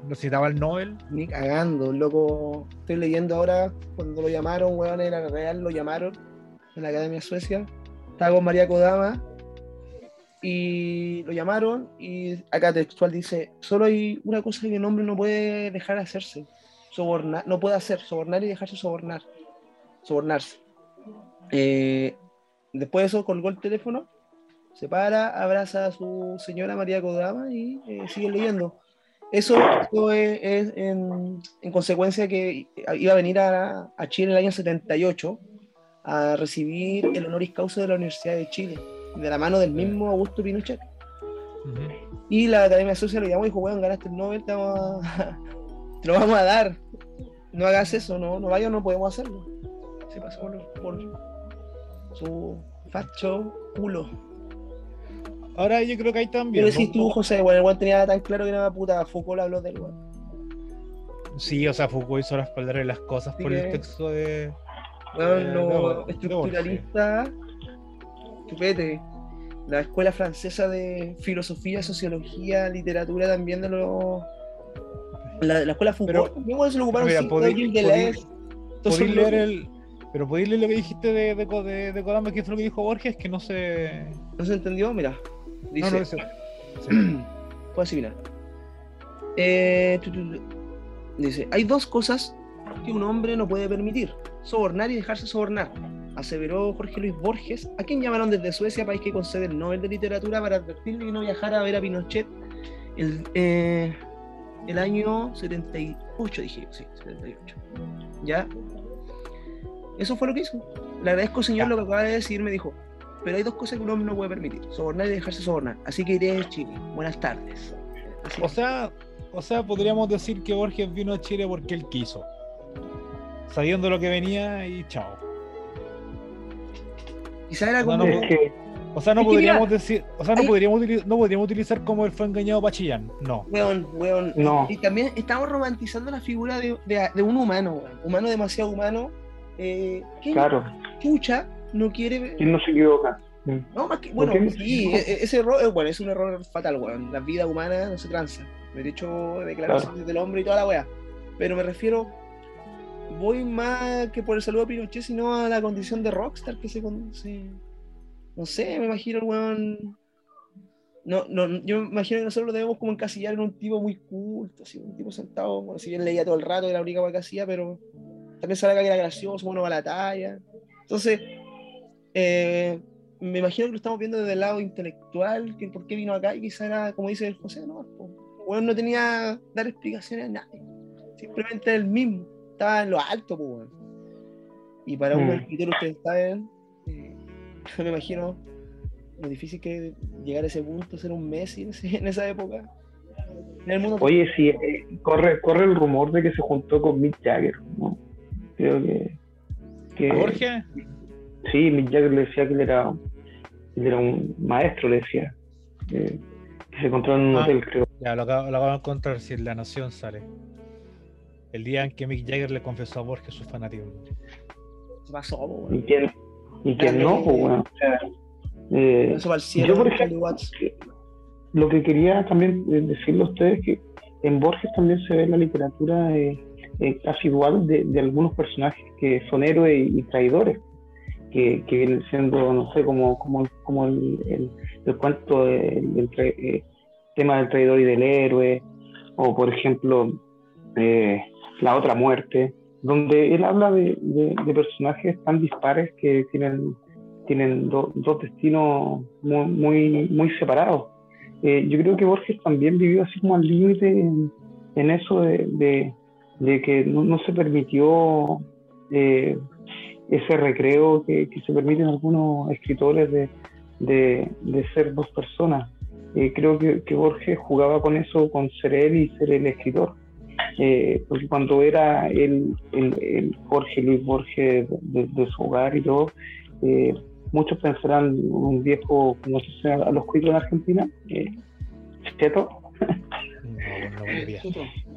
necesitaba el Nobel? Ni cagando, loco. Estoy leyendo ahora cuando lo llamaron, weón, era real, lo llamaron en la Academia de Suecia. Estaba con María Kodama y lo llamaron y acá textual dice, solo hay una cosa que el hombre no puede dejar de hacerse, sobornar, no puede hacer, sobornar y dejarse sobornar, sobornarse. Eh, después de eso colgó el teléfono, se para, abraza a su señora María Kodama y eh, sigue leyendo. Eso, eso es, es en, en consecuencia que iba a venir a, a Chile en el año 78 a recibir el honoris causa de la Universidad de Chile, de la mano del mismo Augusto Pinochet. Y la Academia Social lo llamó y dijo, weón, ganaste el Nobel, te, vamos a- te lo vamos a dar. No hagas eso, no, no vayas, no podemos hacerlo. Se pasó por, por su facho culo. Ahora yo creo que hay ¿Qué también. decís ¿no? tú, José? Bueno, el weón tenía tan claro que era puta, Foucault habló del weón. Sí, o sea, Foucault hizo las palabras de las cosas Así por el texto de. Weón, Eh, los no, estructuralistas, chupete, la escuela francesa de filosofía, sociología, literatura también de los. La, la escuela Foucault, Pero- también se lo ocuparon Mira, podéis- de Podéis son leer el. Pero podéis leer lo que dijiste de, de, de, de Kodama, que fue lo que dijo Borges, que no se. ¿No se entendió? Mira, dice. No, no, Puedo mira. Eh, tu, tu, tu. Dice, hay dos cosas que un hombre no puede permitir, sobornar y dejarse sobornar, aseveró Jorge Luis Borges, a quien llamaron desde Suecia, país que concede el Nobel de Literatura, para advertirle que no viajara a ver a Pinochet el, eh, el año 78, dije, sí, 78. ¿Ya? Eso fue lo que hizo. Le agradezco, señor, Ya. lo que acaba de decir, me dijo, pero hay dos cosas que un hombre no puede permitir, sobornar y dejarse sobornar. Así que iré a Chile. Buenas tardes. Así. O sea, o sea, podríamos decir que Borges vino a Chile porque él quiso. Sabiendo lo que venía y chao. Quizá era como... no, O sea, no podríamos mira, decir, o sea, no hay- podríamos, no podríamos utilizar como él fue engañado para Chillán. No. Weón, weón. No. Y también estamos romantizando la figura de, de- de un humano, weón. Humano demasiado humano. Eh, claro, chucha no quiere... ¿quién no se equivoca? Mm. No, más que... Bueno, sí, e- ese error, bueno, es un error fatal, weón. La vida humana no se tranza. Derecho de declaraciones del hombre y toda la weá. Pero me refiero... Voy más que por el saludo a Pinochet, sino a la condición de rockstar que se... se- no sé, me imagino el weón... No, no, yo me imagino que nosotros lo debemos como encasillar en un tipo muy culto, así, un tipo sentado, bueno, si bien leía todo el rato, era la única que hacía, pero también sabe que era gracioso, bueno, va a la talla. Entonces, eh, me imagino que lo estamos viendo desde el lado intelectual, que por qué vino acá, y quizá era, como dice el José, no, pues, bueno, no tenía dar explicaciones a nadie, simplemente él mismo, estaba en lo alto, pues. Y para un Mm. escritor, ustedes saben, eh, me imagino lo difícil que llegar a ese punto, ser un Messi en, esa época. En el mundo Oye, sí, eh, corre, corre el rumor de que se juntó con Mick Jagger, ¿no? Creo que... que. Sí, Mick Jagger le decía que él era, él era un maestro, le decía. eh, que se encontró en un Ah. hotel, creo. Ya, lo acabo, lo acabo de encontrar si en La Nación sale. El día en que Mick Jagger le confesó a Borges su fanatismo. se pasó, ¿Y quién, y quién no? Pues bueno, o sea, eh, Eso va al cielo, yo, por ejemplo, lo que quería también eh, decirle a ustedes es que en Borges también se ve la literatura eh, eh, casi dual de, algunos personajes que son héroes y, traidores, que, vienen siendo, no sé, como, como, como el, el, cuento del eh, tema del traidor y del héroe, o por ejemplo, eh, La otra muerte, donde él habla de, de, personajes tan dispares que tienen, tienen dos destinos muy, muy, muy separados. yo creo que Borges también vivió así como al límite en, eso de, de que no, se permitió eh, ese recreo que, se permiten algunos escritores de, de, ser dos personas. Eh, creo que, que, Borges jugaba con eso, con ser él y ser el escritor. Eh, porque cuando era el, el, Jorge Luis Borges de, su hogar y todo, muchos pensarán un viejo, como se a los cuicos en Argentina, cheto. No, no,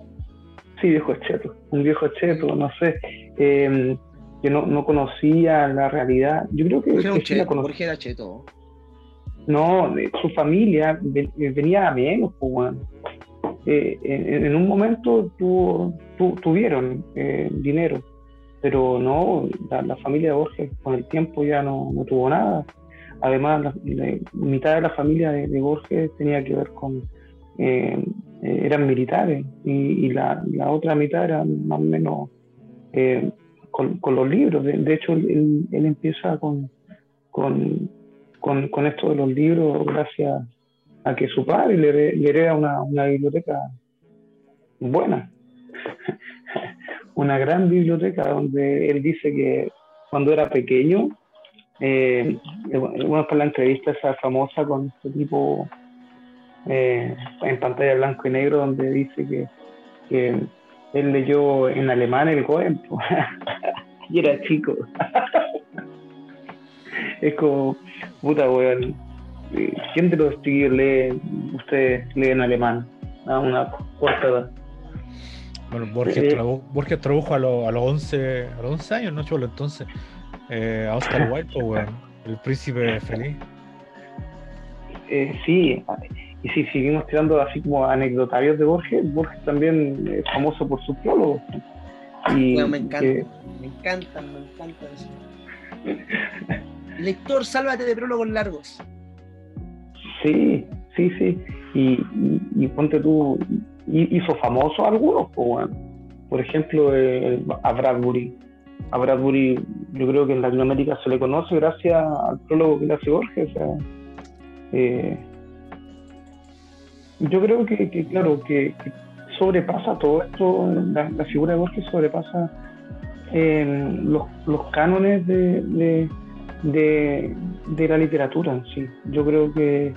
sí, viejo cheto, un viejo cheto, no sé, eh, que no, no, conocía la realidad. Yo creo que, Jorge, era cheto. No, su familia venía a menos, pues, eh, en, un momento tuvieron eh, dinero, pero no, la, familia de Borges con el tiempo ya no, tuvo nada. Además, la, mitad de la familia de, de Borges tenía que ver con eh, eran militares y, la, otra mitad eran más o menos eh, con, los libros. De, hecho, él, empieza con, con, esto de los libros gracias a que su padre le, le hereda una, biblioteca buena, una gran biblioteca donde él dice que cuando era pequeño, eh, bueno, está la entrevista esa famosa con este tipo eh, en pantalla blanco y negro donde dice que, que él leyó en alemán el Goem y era chico. es como, puta weón, ¿quién de los chiquillos lee, ustedes leen alemán? A una corta edad. Bueno, Borges, eh, Borges tradujo a, a, los 11, a los 11 años, ¿no? Chulo, entonces, eh, a Oscar Wilde, el príncipe feliz. Eh, sí, y si seguimos tirando así como anecdotarios de Borges, Borges también es famoso por sus prólogos. Y me encanta, me encantan, me encantan eso. Lector, sálvate de prólogos largos. Sí, sí, sí. Y, ponte tú, hizo famoso algunos, pues, por ejemplo, a Bradbury. A Bradbury, yo creo que en Latinoamérica se le conoce gracias al prólogo que le hace Borges. O sea, eh, yo creo que, claro, que, sobrepasa todo esto, la, figura de Borges sobrepasa em, los, los, cánones de, de, la literatura en sí. Yo creo que,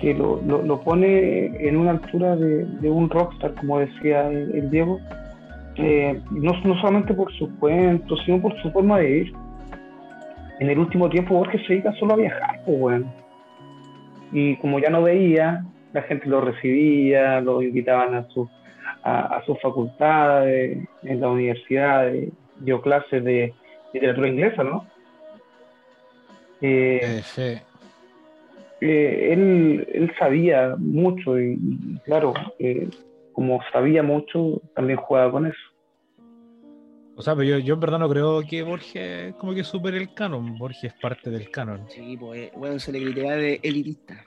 que lo, lo, pone en una altura de, un rockstar, como decía el, Diego, eh, no, no, solamente por sus cuentos, sino por su forma de ir. En el último tiempo Borges se dedica solo a viajar, pues bueno. Y como ya no veía, la gente lo recibía, lo invitaban a sus a, sus facultades, en la universidad, dio clases de literatura inglesa, ¿no? Eh, sí. Eh, él, él, sabía mucho y, claro, eh, como sabía mucho, también jugaba con eso. O sea, pero yo, yo en verdad no creo que Borges como que supere el canon. Borges es parte del canon. Sí, pues, bueno, se le gritaría de elitista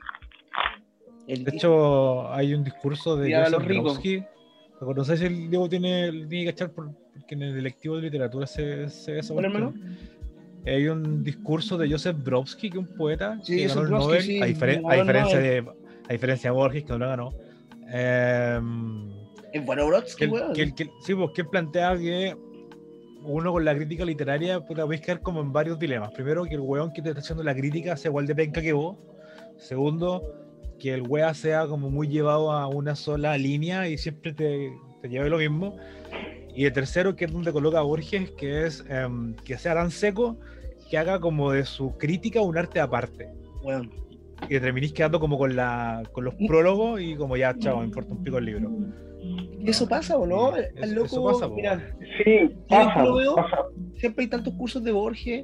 de hecho, hay un discurso de Joseph Brodsky. No sé si el Diego tiene, tiene que cachar porque en el electivo de literatura se, se ve eso. Hay un discurso de Joseph Brodsky, que es un poeta que ganó el Nobel, a, diferencia de, a diferencia de Borges, que no lo ganó. Eh, es bueno Brodsky, que, que, Sí, pues que plantea que uno con la crítica literaria puede caer como en varios dilemas. Primero, que el weón que te está haciendo la crítica sea igual de penca que vos. Segundo, que el wea sea como muy llevado a una sola línea y siempre te, te lleve lo mismo. Y el tercero, que es donde coloca a Borges, que es em, que sea tan seco que haga como de su crítica un arte aparte. Bueno. Y terminís quedando como con, la, con los prólogos y como ya, chao, me importa un pico el libro. ¿Eso pasa o no? Eso, loco, pasa, mira, sí, pasa, Siempre hay tantos cursos de Borges,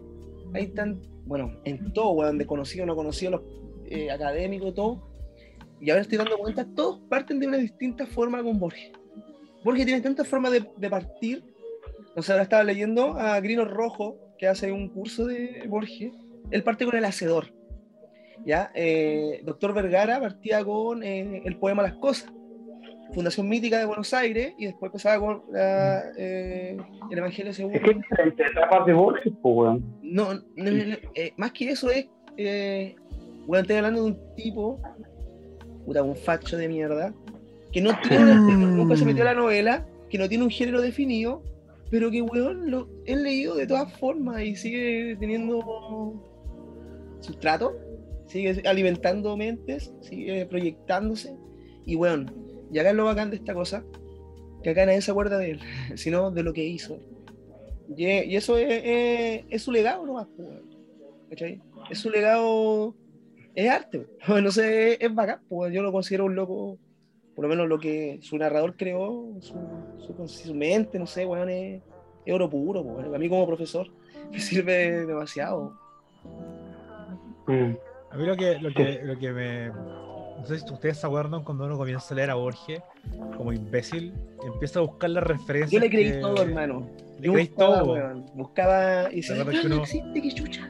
hay tan, bueno, en todo, weón, de conocido, no conocido, los eh, académicos, todo y ahora estoy dando cuenta, todos parten de una distinta forma con Borges. Borges tiene tantas formas de, de partir. O sea, ahora estaba leyendo a Grino Rojo, que hace un curso de Borges. Él parte con el hacedor. ¿ya? Eh, Doctor Vergara partía con eh, el poema Las Cosas, Fundación Mítica de Buenos Aires, y después empezaba con la, eh, el Evangelio según. Es que etapas de Borges, pues, weón. No, no, no, no, eh, más que eso es. Eh, bueno, estoy hablando de un tipo, puta, un facho de mierda, que no tiene, nunca se metió a la novela, que no tiene un género definido, pero que, weón, lo he leído de todas formas y sigue teniendo sustrato, sigue alimentando mentes, sigue proyectándose. Y, weón, y acá es lo bacán de esta cosa, que acá nadie se acuerda de él, sino de lo que hizo. Y, y eso es, es, es, su legado nomás, pues, weón. ¿cachai? Es su legado, es arte, no sé, es bacán, pues yo lo considero un loco, por lo menos lo que su narrador creó, su, su, su mente, no sé, weón, es, es oro puro, pues, a mí como profesor me sirve demasiado. Mm. A mí lo que, lo que, lo que me, no sé si ustedes se acuerdan cuando uno comienza a leer a Borges como imbécil, empieza a buscar las referencias. Yo le creí que... todo, hermano. Le creí todo. Weón. Buscaba y decía, no, no existe, qué chucha.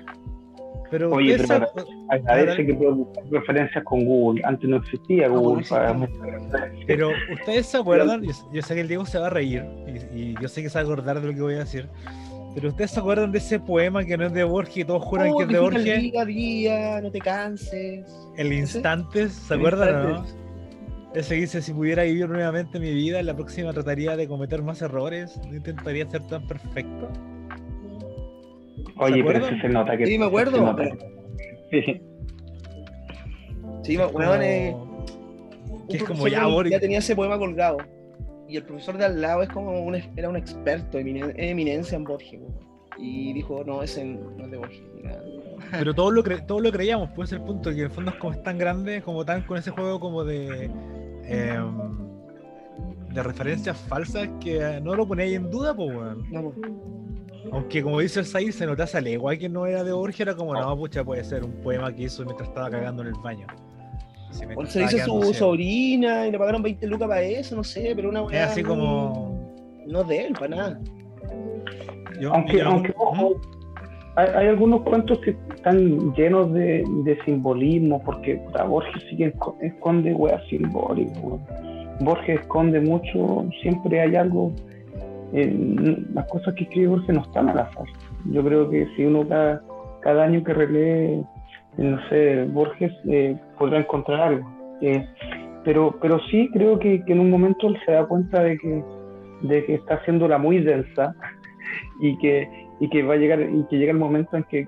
Pero Oye, pero agradece que puedo buscar referencias con Google. Antes no existía Google. No, para... Pero ustedes se acuerdan, yo, yo, sé que el Diego se va a reír y, y, yo sé que se va a acordar de lo que voy a decir. Pero ustedes se acuerdan de ese poema que no es de Borges y todos juran oh, que es de Borges. Día, día, no te canses. El Instantes, ¿se acuerdan? No? Ese dice, si pudiera vivir nuevamente mi vida, en la próxima trataría de cometer más errores, no intentaría ser tan perfecto. Oye, pero eso se nota que... Sí, me acuerdo. Pero... Sí. Sí, me acuerdo. Eh, que es como ya. Ya tenía ese poema colgado. Y el profesor de al lado es como un, era un experto, eminen, eminencia en Borges. Y dijo, no, ese no es de Borges. Pero todos lo, cre todos lo creíamos, puede ser el punto, que en el fondo es como es tan grande, como tan con ese juego como de... Eh, de referencias falsas que no lo ponéis en duda, pues, weón. No, pues. Aunque como dice el Said, se nota esa legua que no era de Borges, era como, no, pucha, puede ser un poema que hizo mientras estaba cagando en el baño. Si se dice su sobrina y le pagaron 20 lucas para eso, no sé, pero una weá. Es así como. No es de él, para nada. Yo, aunque, yo, aunque ojo, hay, hay, algunos cuentos que están llenos de, de simbolismo, porque Borges sí que esconde weas simbólicas. Borges esconde mucho, siempre hay algo eh, las cosas que escribe Borges no están al azar. Yo creo que si uno cada, cada año que relee, no sé, Borges, eh, podrá encontrar algo. Eh, pero, pero sí creo que, que, en un momento él se da cuenta de que, de que está haciéndola muy densa y que, y que va a llegar, y que llega el momento en que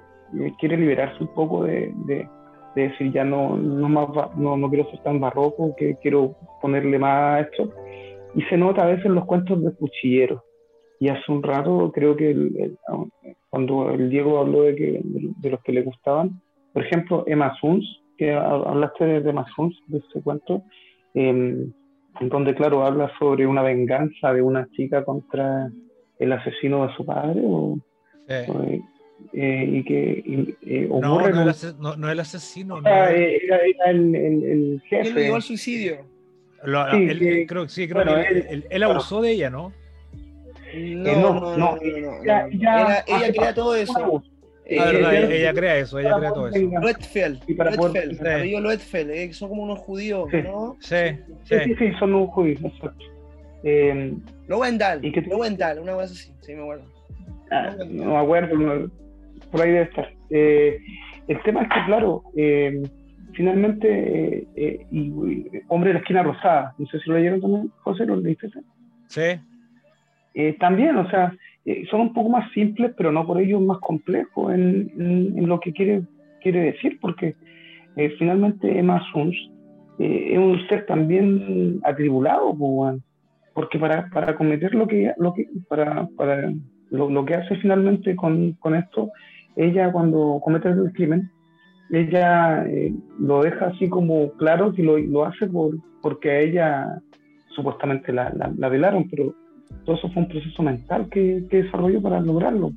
quiere liberarse un poco de, de, de decir ya no, no, más, no, no quiero ser tan barroco, que quiero ponerle más a esto. Y se nota a veces en los cuentos de cuchilleros y hace un rato creo que el, el, cuando el Diego habló de, que, de, de, los que le gustaban, por ejemplo, Emma Suns, que hablaste de Emma Suns, de ese cuento, eh, en donde, claro, habla sobre una venganza de una chica contra el asesino de su padre, o, sí. o, eh, y que y, eh, no, no, el ases no, no, el asesino. No era, era, era el, el, el, jefe. Él llegó al suicidio. Lo, sí, él, que, creo, sí, creo bueno, que él, él, él abusó claro. de ella, ¿no? No, no, no, no, ella, ella, ella crea todo eso. Eh, ah, verdad, ella, ella, crea eso, ella crea todo eso. Loetfeld, y para Loetfeld, poder, sí. Loetfeld, eh, son como unos judíos, sí. ¿no? Sí, sí, sí, sí, son unos judíos, exacto. Eh, Lowenthal, ¿y qué Lowenthal, una cosa así, sí, me acuerdo. Ah, no me acuerdo, no, por ahí debe estar. Eh, el tema es que, claro, eh, finalmente, eh, y, y, Hombre de la Esquina Rosada, no sé si lo leyeron también, José, ¿lo leíste? Sí. Eh, también, o sea, eh, son un poco más simples, pero no por ello más complejos en, en, en, lo que quiere, quiere decir, porque eh, finalmente Emma Suns es un ser también atribulado, pues, porque para, para cometer lo que, lo que, para, para lo, lo que hace finalmente con, con, esto, ella cuando comete el crimen, ella lo deja así como claro que lo, lo hace por, porque a ella supuestamente la, la, la velaron, pero todo eso fue un proceso mental que, que desarrolló para lograrlo.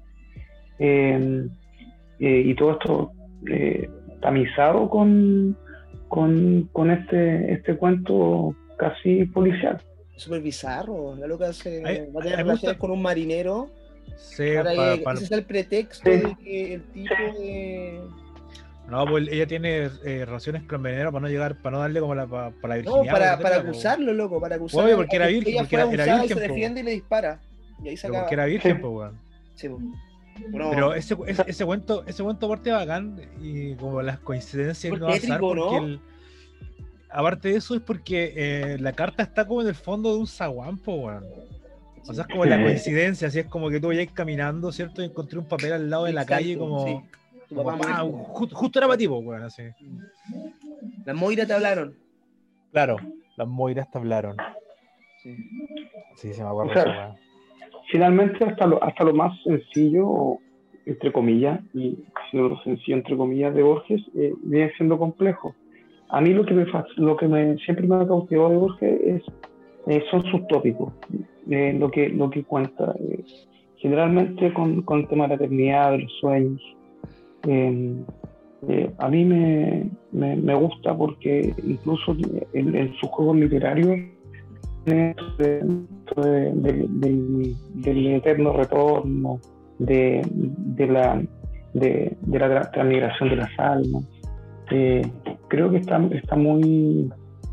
Eh, eh, y todo esto eh, tamizado con, con, con, este, este cuento casi policial. súper bizarro. La loca se Hay- va a tener relaciones mucha- con un marinero Sí, para pa- que pa- ese sea el pretexto Sí. de que el tipo de. No, pues ella tiene eh, relaciones con Menero para no llegar, para no darle como la, pa- para la No, virginidad. para, para ejemplo, acusarlo, loco, para acusarlo. Obvio, porque era virgen, Ella porque fue era- era abusada y virgen, se po. defiende y le dispara. Y ahí se acaba. porque era virgen, pues, weón. Sí. Bueno, Pero ese, ese, ese cuento, ese cuento aparte bacán y como las coincidencias no azar tétrico, porque ¿no? el- aparte de eso es porque eh, la carta está como en el fondo de un zaguán, po, weón. O sea, es como la coincidencia, así es como que tú vayas caminando, ¿cierto? Y encontré un papel al lado de la Exacto, calle como, sí. Tu como, papá ah, muerto. ju- justo era para ti, po, weón, así. Las Moira te hablaron. Claro, las moiras te hablaron. Sí. Sí, se me acuerdo O sea, eso, weón. finalmente hasta lo, hasta lo más sencillo, entre comillas, y si no lo sencillo entre comillas de Borges, eh, viene siendo complejo. A mí lo que me lo que me, siempre me ha cautivado de Borges es, eh, son sus tópicos, eh, lo, que, lo que cuenta. eh, generalmente con, con el tema de la eternidad, de los sueños. Eh, eh, a mí me, me, gusta porque incluso en, en sus juegos literarios de, de- de- del, eterno retorno, de, la, de, la tra- transmigración de las almas. Eh, creo que está, está muy.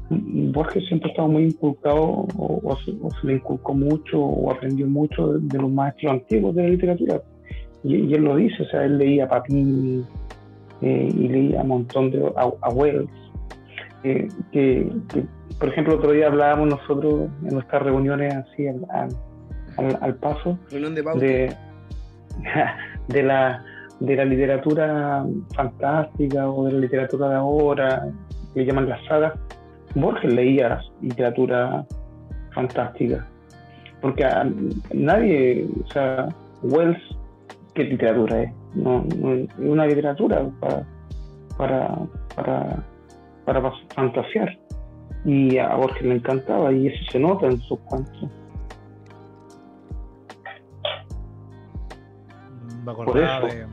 Borges siempre ha estado muy inculcado, o, se, o se le inculcó mucho, o aprendió mucho de los maestros antiguos de la literatura. Y, y él lo dice, o sea, él leía a Papini eh, y leía un montón de. a, a Wells. eh, que, que, por ejemplo, otro día hablábamos nosotros en nuestras reuniones así al, al, al- al paso Reunión de pauta. de, de, la, de la literatura fantástica o de la literatura de ahora, que le llaman las sagas. Borges leía literatura fantástica, porque a nadie, o sea, Wells, ¿qué literatura es? No, no una literatura para, para, para, para fantasear. Y a Borges le encantaba y eso se nota en sus cuentos. Me acordaba eso. de.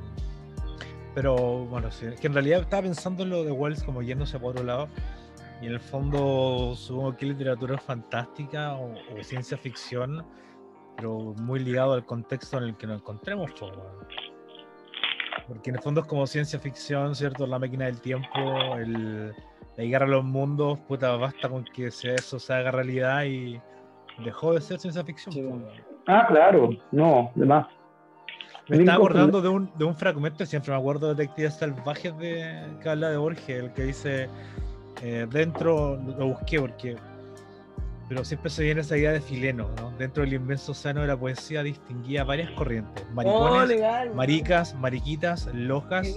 Pero bueno, sí, es que en realidad estaba pensando en lo de Wells como yéndose por otro lado. Y en el fondo supongo que literatura fantástica o, o ciencia ficción, pero muy ligado al contexto en el que nos encontremos. Porque en el fondo es como ciencia ficción, ¿cierto? La máquina del tiempo, el, la guerra a los mundos, puta, basta con que sea eso se haga realidad y dejó de ser ciencia ficción. Sí. Ah, claro, no, demás. Me estaba acordando de un, de un fragmento, siempre me acuerdo de Detectives Salvajes de, que habla de Borges, el que dice, eh, dentro, lo busqué porque, pero siempre se viene esa idea de Fileno, ¿no? Dentro del inmenso océano de la poesía distinguía varias corrientes, Oh, maricones, legal. maricas, mariquitas, lojas,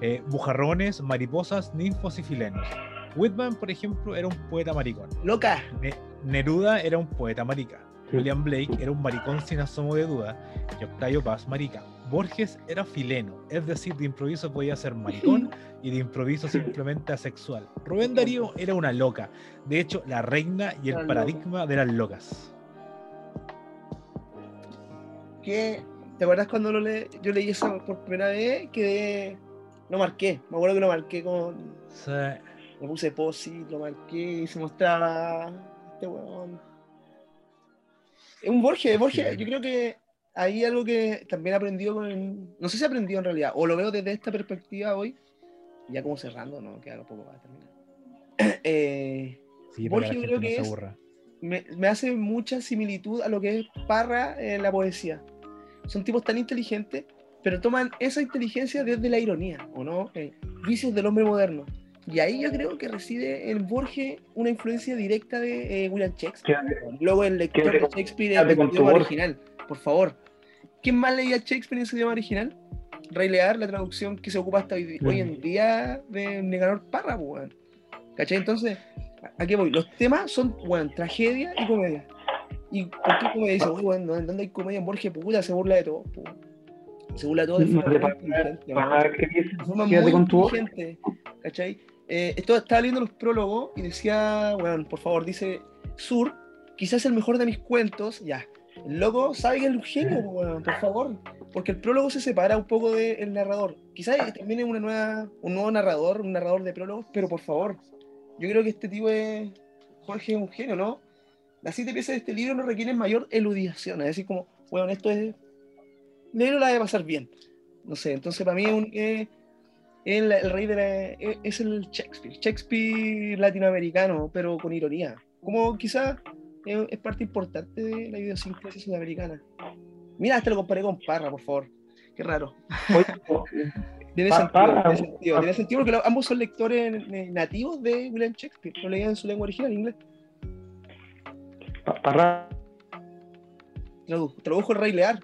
eh, bujarrones, mariposas, ninfos y filenos. Whitman, por ejemplo, era un poeta maricón. Loca. Ne- Neruda era un poeta marica. William Blake era un maricón sin asomo de duda. Y Octavio Paz, marica. Borges era fileno, es decir, de improviso podía ser maricón y de improviso simplemente asexual. Rubén Darío era una loca. De hecho, la reina y el paradigma de las locas. ¿Qué? ¿Te acuerdas cuando lo le... yo leí eso por primera vez? Quedé. Lo marqué. Me acuerdo que lo marqué con. Sí. Me puse posi, lo marqué y se mostraba. Este weón. Es un Borges, Borges. Sí. Yo creo que hay algo que también he aprendido con. No sé si he aprendido en realidad, o lo veo desde esta perspectiva hoy. Ya como cerrando, ¿no? Queda poco para terminar. Eh, Sí, Borges la creo que no es- me, me hace mucha similitud a lo que es Parra en la poesía. Son tipos tan inteligentes, pero toman esa inteligencia desde la ironía, ¿o no? Eh, vicios del hombre moderno. Y ahí yo creo que reside en Borges una influencia directa de eh, William Shakespeare. Luego el lector de Shakespeare Borges. original, por favor. ¿Quién más leía Shakespeare en su idioma original? Rey Lear, la traducción que se ocupa hasta hoy, hoy en día de Nicanor Parra, pues, weón. ¿Cachai? Entonces, ¿a- ¿a qué voy? Los temas son, weón, tragedia y comedia. ¿Y por qué comedia? Dice, weón, ¿dónde hay comedia en Borges? Puta, se burla de todo. po. Se burla de todo de No forma te muy inteligente, weón. con tu inteligente, ¿cachai? Eh, esto, estaba leyendo los prólogos y decía, bueno, por favor, dice, Sur, quizás el mejor de mis cuentos, ya. Loco sabe que es un genio, weón, por favor. Porque el prólogo se separa un poco del narrador. Quizás también es una nueva, un nuevo narrador, un narrador de prólogos, pero por favor, yo creo que este tipo es, Jorge es un genio, ¿no? las siete piezas de este libro no requieren mayor eludición, es decir, como, bueno, esto es, leerlo la de pasar bien. No sé, entonces para mí es el, el, rey de la, es el Shakespeare, Shakespeare latinoamericano, pero con ironía. Como quizás es, es, parte importante de la idiosincrasia sudamericana. Mira, hasta lo comparé con Parra, por favor. Qué raro. tiene, sentido, Parra, tiene, sentido, tiene sentido, porque ambos son lectores nativos de William Shakespeare, lo leían en su lengua original, en inglés. Parra. Tradujo, tradujo el Rey Lear.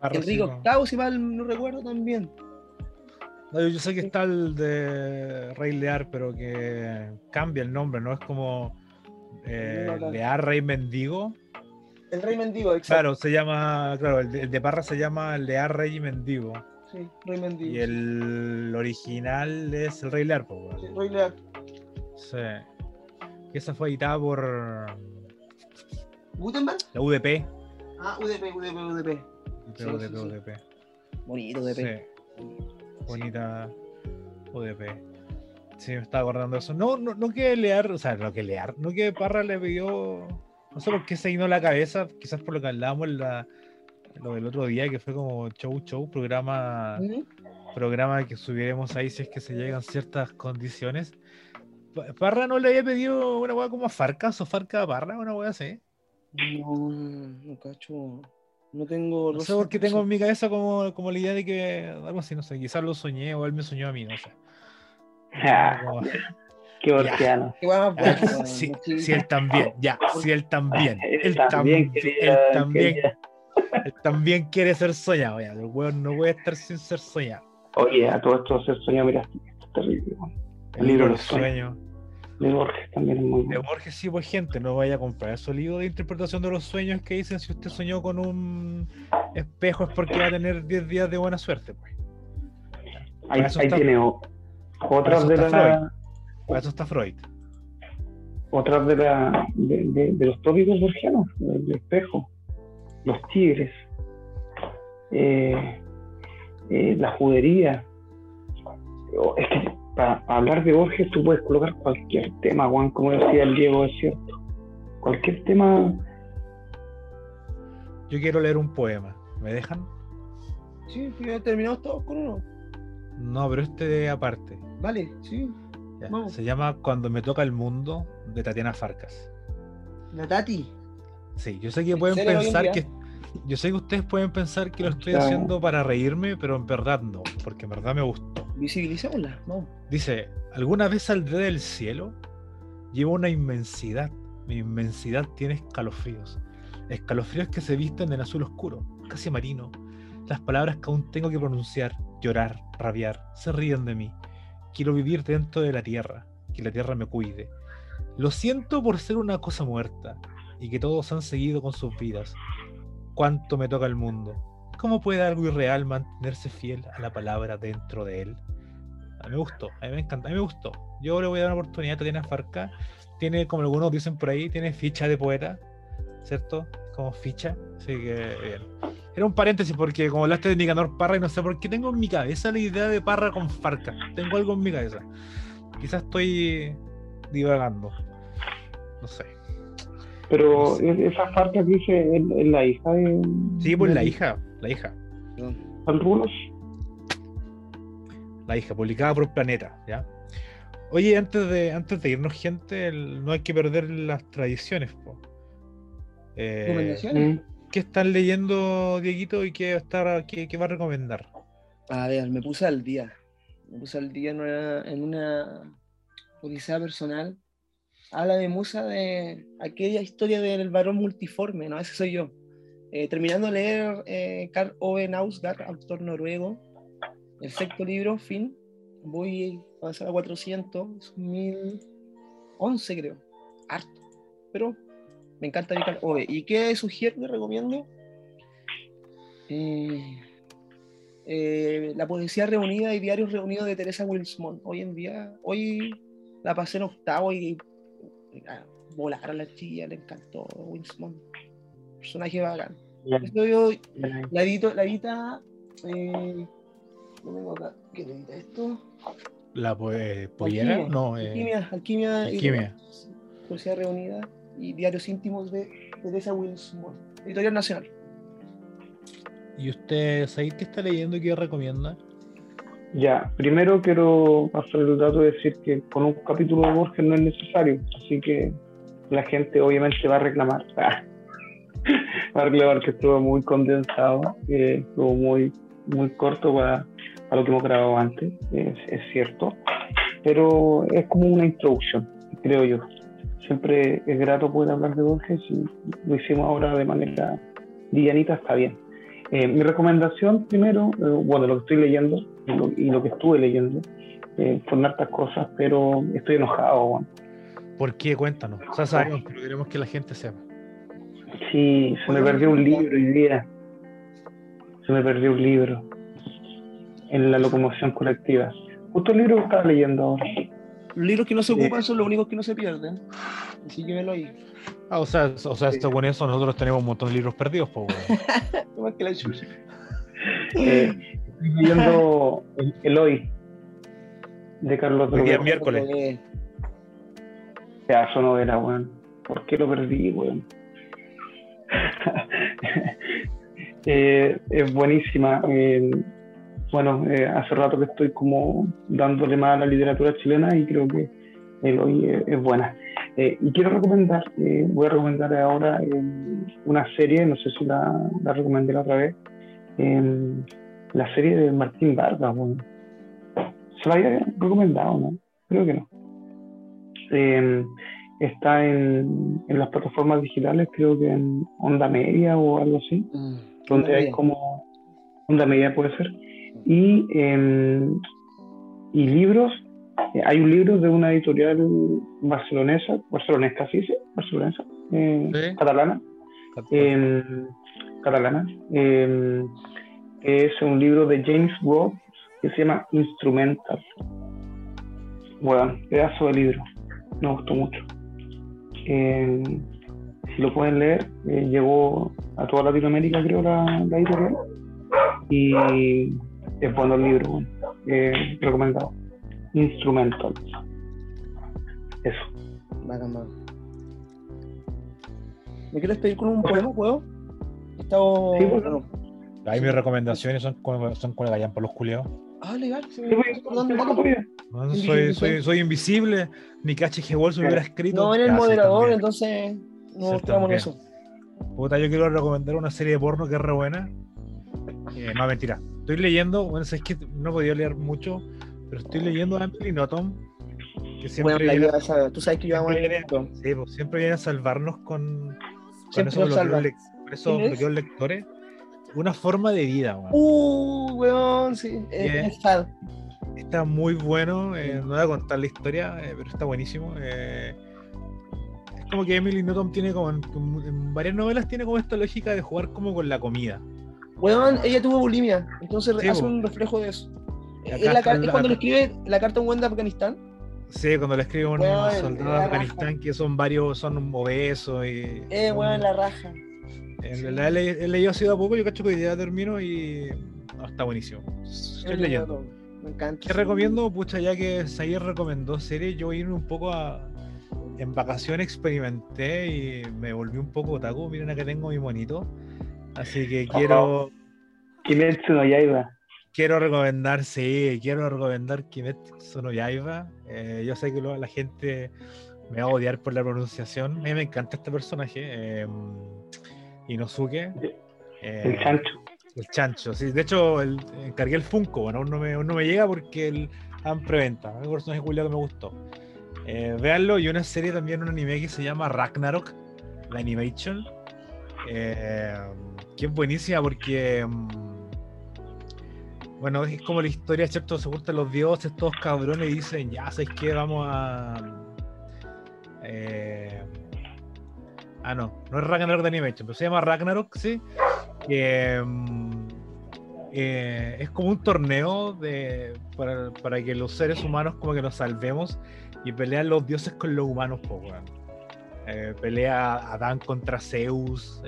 Parra, Enrique sí, VIII, si mal no recuerdo, también. No, yo sé que está el de Rey Lear, pero que cambia el nombre, ¿no? Es como eh, Lear Rey Mendigo. El Rey Mendigo, exacto. Claro, se llama, claro, el de, el de Parra se llama Lear Rey Mendigo. Sí, Rey Mendigo. Y el original es el Rey Lear, pues. Sí, Rey Lear. Sí. Que esa fue editada por. ¿Gutenberg? La UDP. Ah, UDP, UDP, UDP. Sí, UDP, sí, UDP. Bonito UDP. Bonita UDP. Sí, me estaba acordando de eso. No, no, no que Lear, o sea, no que Lear, no que Parra le pidió. No sé por qué se llenó la cabeza, quizás por lo que hablábamos en la, lo del otro día, que fue como show, show, programa, programa que subiremos ahí si es que se llegan ciertas condiciones. Parra no le había pedido una hueá como a Farcas o Farca a Parra, una hueá así. No, no cacho. No tengo. No sé por qué tengo en mi cabeza como, como la idea de que algo así, no sé, quizás lo soñé o él me soñó a mí, no sé. Ah, qué borgiano. Más bueno, Sí, sí. sí, él también, ya, sí, él también. Él también quería- él también, quería- él también quiere ser soñado, ya. El weón no puede estar sin ser soñado. Oye, a todo esto se soñó, mira, esto es terrible. weón. El libro de los sueños. De Borges también es muy De bueno. Borges sí, pues gente, no vaya a comprar esos libros de interpretación de los sueños que dicen si usted soñó con un espejo es porque va a tener 10 días de buena suerte, pues. Ahí, ahí está- tiene otras de la, Para eso está Freud. otras de, la, de, de- de los tópicos borgianos, el espejo, los tigres, eh, eh, la judería. O- Es que para, hablar de Borges tú puedes colocar cualquier tema, Juan, como decía el Diego, es cierto. Cualquier tema, Yo quiero leer un poema. ¿Me dejan? Sí, ya terminamos todos con uno. No, pero este de aparte. Vale, sí. Ya, Vamos. Se llama Cuando me toca el mundo de Tatiana Farcas. La Tati. Sí, yo sé que ¿En pueden pensar que. Yo sé que ustedes pueden pensar que lo estoy Claro. haciendo para reírme, pero en verdad no, porque en verdad me gustó. Visibilicémosla. Vamos. Dice: ¿Alguna vez saldré del cielo? Llevo una inmensidad. Mi inmensidad tiene escalofríos. Escalofríos que se visten en azul oscuro, casi marino. Las palabras que aún tengo que pronunciar, llorar, rabiar, se ríen de mí. Quiero vivir dentro de la tierra, que la tierra me cuide. Lo siento por ser una cosa muerta y que todos han seguido con sus vidas. ¿Cuánto me toca el mundo? ¿Cómo puede algo irreal mantenerse fiel a la palabra dentro de él? A mí me gustó, a mí me encanta, a mí me gustó. Yo le voy a dar una oportunidad a Tatiana Farca. Tiene, como algunos dicen por ahí, tiene ficha de poeta, ¿cierto? Como ficha. Así que bien. Era un paréntesis porque como hablaste de Nicanor Parra y no sé por qué tengo en mi cabeza la idea de Parra con Farca. Tengo algo en mi cabeza. Quizás estoy divagando. No sé. pero No sé. es- esa falta que dice es, la hija de. Sí, pues la hija, la hija. Algunos. La hija, publicada por Planeta, ¿ya? Oye, antes de, antes de irnos, gente, el- no hay que perder las tradiciones, po. Eh, ¿Recomendaciones? Mm. ¿Qué están leyendo, Dieguito, y qué, va a estar, qué, qué va a recomendar? A ver, me puse al día. Me puse al día en una, en una odisea personal. Habla de Musa de aquella historia del varón multiforme, ¿no? Ese soy yo. Eh, terminando de leer eh, Karl Ove Nausgaard, autor noruego, el sexto libro, fin. Voy a avanzar a 400, es 1011 creo. Harto. Pero me encanta mi Karl Ove. ¿Y qué sugiero que recomiendo? Eh, eh, la poesía reunida y diarios reunidos de Teresa Wilsmont. Hoy en día, hoy la pasé en octavo y, y, ah, volar a la chiquilla, le encantó Wilsmont. Personaje bacán. Esto yo, la edito, la edita, eh, lo tengo acá, ¿qué le edita esto? ¿La po- eh, pollera? Alquimia, No, eh, alquimia, alquimia, y- Alquimia. poesía reunida y diarios íntimos de Teresa Wilson, editorial nacional. ¿Y usted, Said, qué está leyendo y qué recomienda? Ya, primero quiero pasar el dato de decir que con un capítulo de Borges no es necesario, así que la gente obviamente va a reclamar. va a reclamar que estuvo muy condensado, que estuvo muy, muy corto para, para lo que hemos grabado antes, es, es cierto, pero es como una introducción, creo yo. Siempre es grato poder hablar de Borges y lo hicimos ahora de manera villanita, está bien. Eh, mi recomendación primero, eh, bueno, lo que estoy leyendo y lo, y lo que estuve leyendo, eh, son hartas cosas, pero estoy enojado. Bueno. ¿Por qué? Cuéntanos. O sea, sabemos, pero queremos que la gente sepa. Sí, se me perdió un libro hoy día. Se me perdió un libro en la locomoción colectiva. Justo el libro que estaba leyendo ahora. Los libros que no se ocupan son los únicos que no se pierden. Así que velo ahí. Ah, o sea, o sea esto, con eso nosotros tenemos un montón de libros perdidos, pues, No más que la chucha. Eh, estoy leyendo El- Eloy de Carlos Hoy día es miércoles. Eh, Pedazo novela, weón. ¿Por qué lo perdí, weón? Eh, es buenísima. eh, bueno, eh, hace rato que estoy como dándole más a la literatura chilena y creo que Eloy es, es buena. Eh, y quiero recomendar, eh, voy a recomendar ahora eh, una serie, no sé si la, la recomendé la otra vez, eh, la serie de Martín Vargas. Se la había recomendado, ¿no? Creo que no. Eh, está en, en las plataformas digitales, creo que en Onda Media o algo así, mm, donde hay como Onda Media puede ser. Y, eh, y libros, eh, hay un libro de una editorial barcelonesa, barcelonesa, sí, sí, barcelonesa, eh, Sí. catalana, catalana, eh, que es un libro de James Robb que se llama Instrumental. Bueno, pedazo de libro, me gustó mucho. Si lo pueden leer, eh, llegó a toda Latinoamérica, creo, la, la editorial. Y es bueno el libro, bueno, eh, recomendado. Instrumental. Eso. Bacán, bacán. ¿Me quiero despedir con un poema, puedo? He estado... Sí, bueno. Ahí mis recomendaciones son con, son con la gallan por los culeados. Ah, legal. sí, me Sí, pues. No, Invisible, soy, soy, soy invisible, ni Wolf me hubiera escrito. No, en el moderador, también. entonces nos Sí, quedamos en eso. Puta, yo quiero recomendar una serie de porno que es re buena. Eh, no, mentira. Estoy leyendo, bueno, es que no he podido leer mucho, pero estoy leyendo a Emily Nothomb, que siempre, Bueno, la viene, idea, esa- tú sabes que yo amo el viene- sí, pues, siempre viene a salvarnos con, con esos bloqueos lectores. Una forma de vida, weón. Uh, weón, sí. Es, sad. Está muy bueno, eh, no voy a contar la historia, eh, pero está buenísimo. eh. es como que Emily Nothomb tiene como en, como en varias novelas tiene como esta lógica de jugar como con la comida. Weón, ella tuvo bulimia, entonces Sí, hace un reflejo de eso. Es, la cuando le escribe la carta a un buen de Afganistán. Sí, cuando le escribe a un Weón, soldado de Afganistán que son varios, son obesos y. Eh, weón, la raja. En realidad he, he leído así de a poco, yo cacho que hoy día termino y. no, está buenísimo. Estoy Es leyendo. Me encanta. ¿Qué recomiendo? Pucha, ya que Sayer recomendó series, yo irme un poco a. En vacaciones experimenté y me volví un poco otaku. Miren acá tengo mi monito. Así que quiero. Kimetsu no Yaiba. Quiero recomendar, sí, quiero recomendar Kimetsu no Yaiba. Eh, yo sé que lo- la gente me va a odiar por la pronunciación. A mí me encanta este personaje, eh, Inosuke. eh, El chancho. el chancho, sí. De hecho, el, encargué el Funko, bueno, aún no me, aún no me llega porque el en preventa. Es un personaje culiado que me gustó. Eh, véanlo, y una serie también, un anime que se llama Ragnarok, la animation. eh, que es buenísima porque. mm, bueno, es como la historia, ¿cierto? Se juntan los dioses, todos cabrones, y dicen, ya, ¿sabes qué? Vamos a. eh, ah, no, no es Ragnarok de Animation, pero se llama Ragnarok, sí. Mm, eh, es como un torneo de, para, para que los seres humanos como que nos salvemos y pelean los dioses con los humanos, po, weón. Eh, pelea Adán contra Zeus.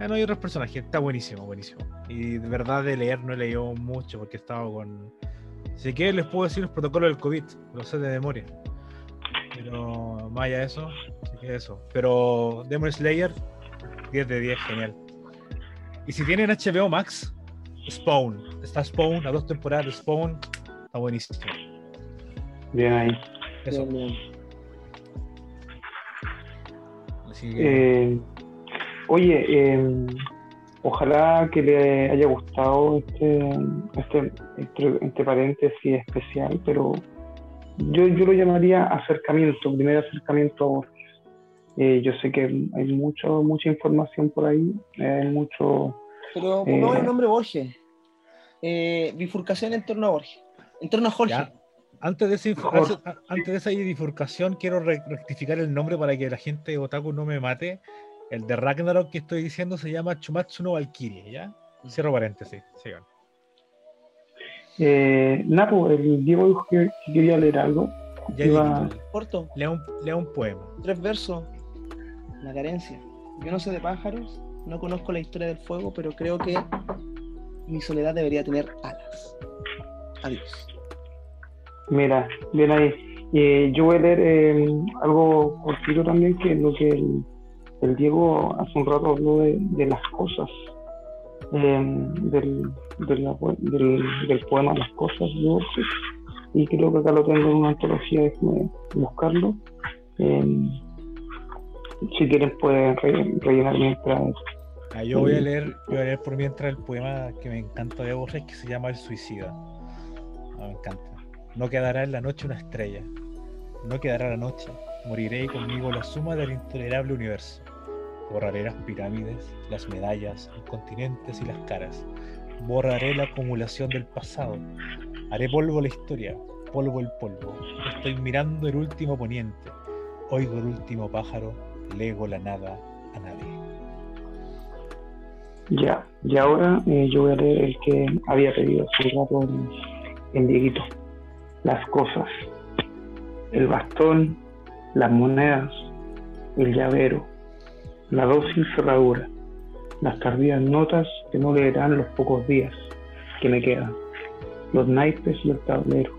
Ah, no hay otros personajes, está buenísimo, buenísimo. Y de verdad de leer no he leído mucho porque he estado con... Así que les puedo decir los protocolos del COVID, lo sé de memoria. Pero más allá de eso, sí que eso. Pero Demon Slayer, 10 de 10, genial. Y si tienen HBO Max, Spawn. Está Spawn, a dos temporadas de Spawn. Está buenísimo. Bien ahí. Eso. Bien, bien. Así que, Eh, oye, eh, ojalá que le haya gustado este, este entre, entre paréntesis especial, pero yo, yo lo llamaría acercamiento, primer acercamiento a Borges. Eh, yo sé que hay mucho, mucha información por ahí, eh, hay mucho... Pero Eh, pongamos el nombre Borges. Eh, bifurcación en torno a Borges. En torno a Jorge. Ya. antes, de Jorge. antes- de esa bifurcación, quiero re- rectificar el nombre para que la gente de Otaku no me mate. El de Ragnarok que estoy diciendo se llama Chumatsu no Valkyrie, ¿ya? Cierro paréntesis. Sigan. Eh, Napo, el Diego dijo que, que quería leer algo. Ya Iba- Corto, lea un, lea un poema. tres versos. La carencia. Yo no sé de pájaros, no conozco la historia del fuego, pero creo que mi soledad debería tener alas. Adiós. Mira, bien ahí. Eh, yo voy a leer eh, algo cortito también, que es lo que el, el Diego hace un rato habló de, de las cosas, eh, del, de la po- del, del poema Las cosas de Borges. Y creo que acá lo tengo en una antología, déjame buscarlo. Eh, si quieren pueden re- rellenar mientras... Ah, yo voy a leer, yo voy a leer por mientras el poema que me encanta de Borges que se llama El Suicida. Ah, me encanta. No quedará en la noche una estrella. No quedará la noche. Moriré y conmigo la suma del intolerable universo. Borraré las pirámides, las medallas, los continentes y las caras. Borraré la acumulación del pasado. Haré polvo la historia, polvo el polvo. Estoy mirando el último poniente. Oigo el último pájaro, lego la nada a nadie. Ya, y ahora eh, yo voy a leer el que había pedido hace rato en, en Dieguito. Las cosas. El bastón, las monedas, el llavero, la dócil cerradura, las tardías notas que no leerán los pocos días que me quedan, los naipes y el tablero,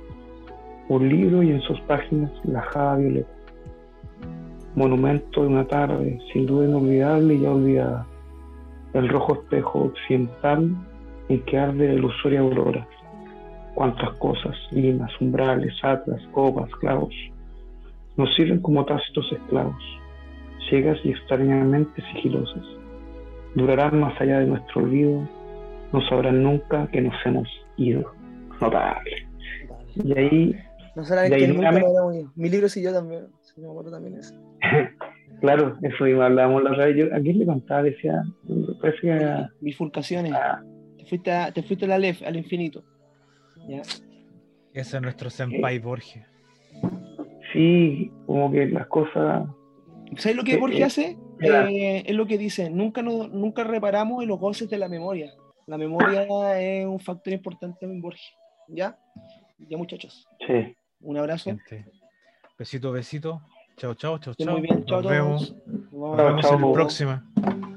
un libro y en sus páginas la jada violeta. Monumento de una tarde, sin duda inolvidable y ya olvidada el rojo espejo occidental en que arde la ilusoria aurora. Cuántas cosas, limas, umbrales, atlas, copas, clavos, nos sirven como tácitos esclavos, ciegas y extrañamente sigilosas. Durarán más allá de nuestro olvido, no sabrán nunca que nos hemos ido. Notable. Y ahí, No sabrán que nunca nuevamente- me unido. Mi libro sí yo también. Sí, me acuerdo también eso. claro, eso mismo hablábamos la otra vez. Yo, ¿A quién le contaba? Decía, parece que a- Bifurcaciones. a- Te fuiste, a, te fuiste a la LEF, al infinito. ¿Ya? Ese es nuestro senpai Borges. Sí, como que las cosas ¿Sabes lo que Eh, Borges eh, hace? Eh, es lo que dice, nunca, no- nunca reparamos en los goces de la memoria. La memoria es un factor importante en Borges. ¿Ya? Ya muchachos, Sí. un abrazo. Gente. Besito, besito. Chao, chao, chao, Estén chao. muy bien, chao Nos vemos. todos. Nos vemos. Nos vemos en la próxima.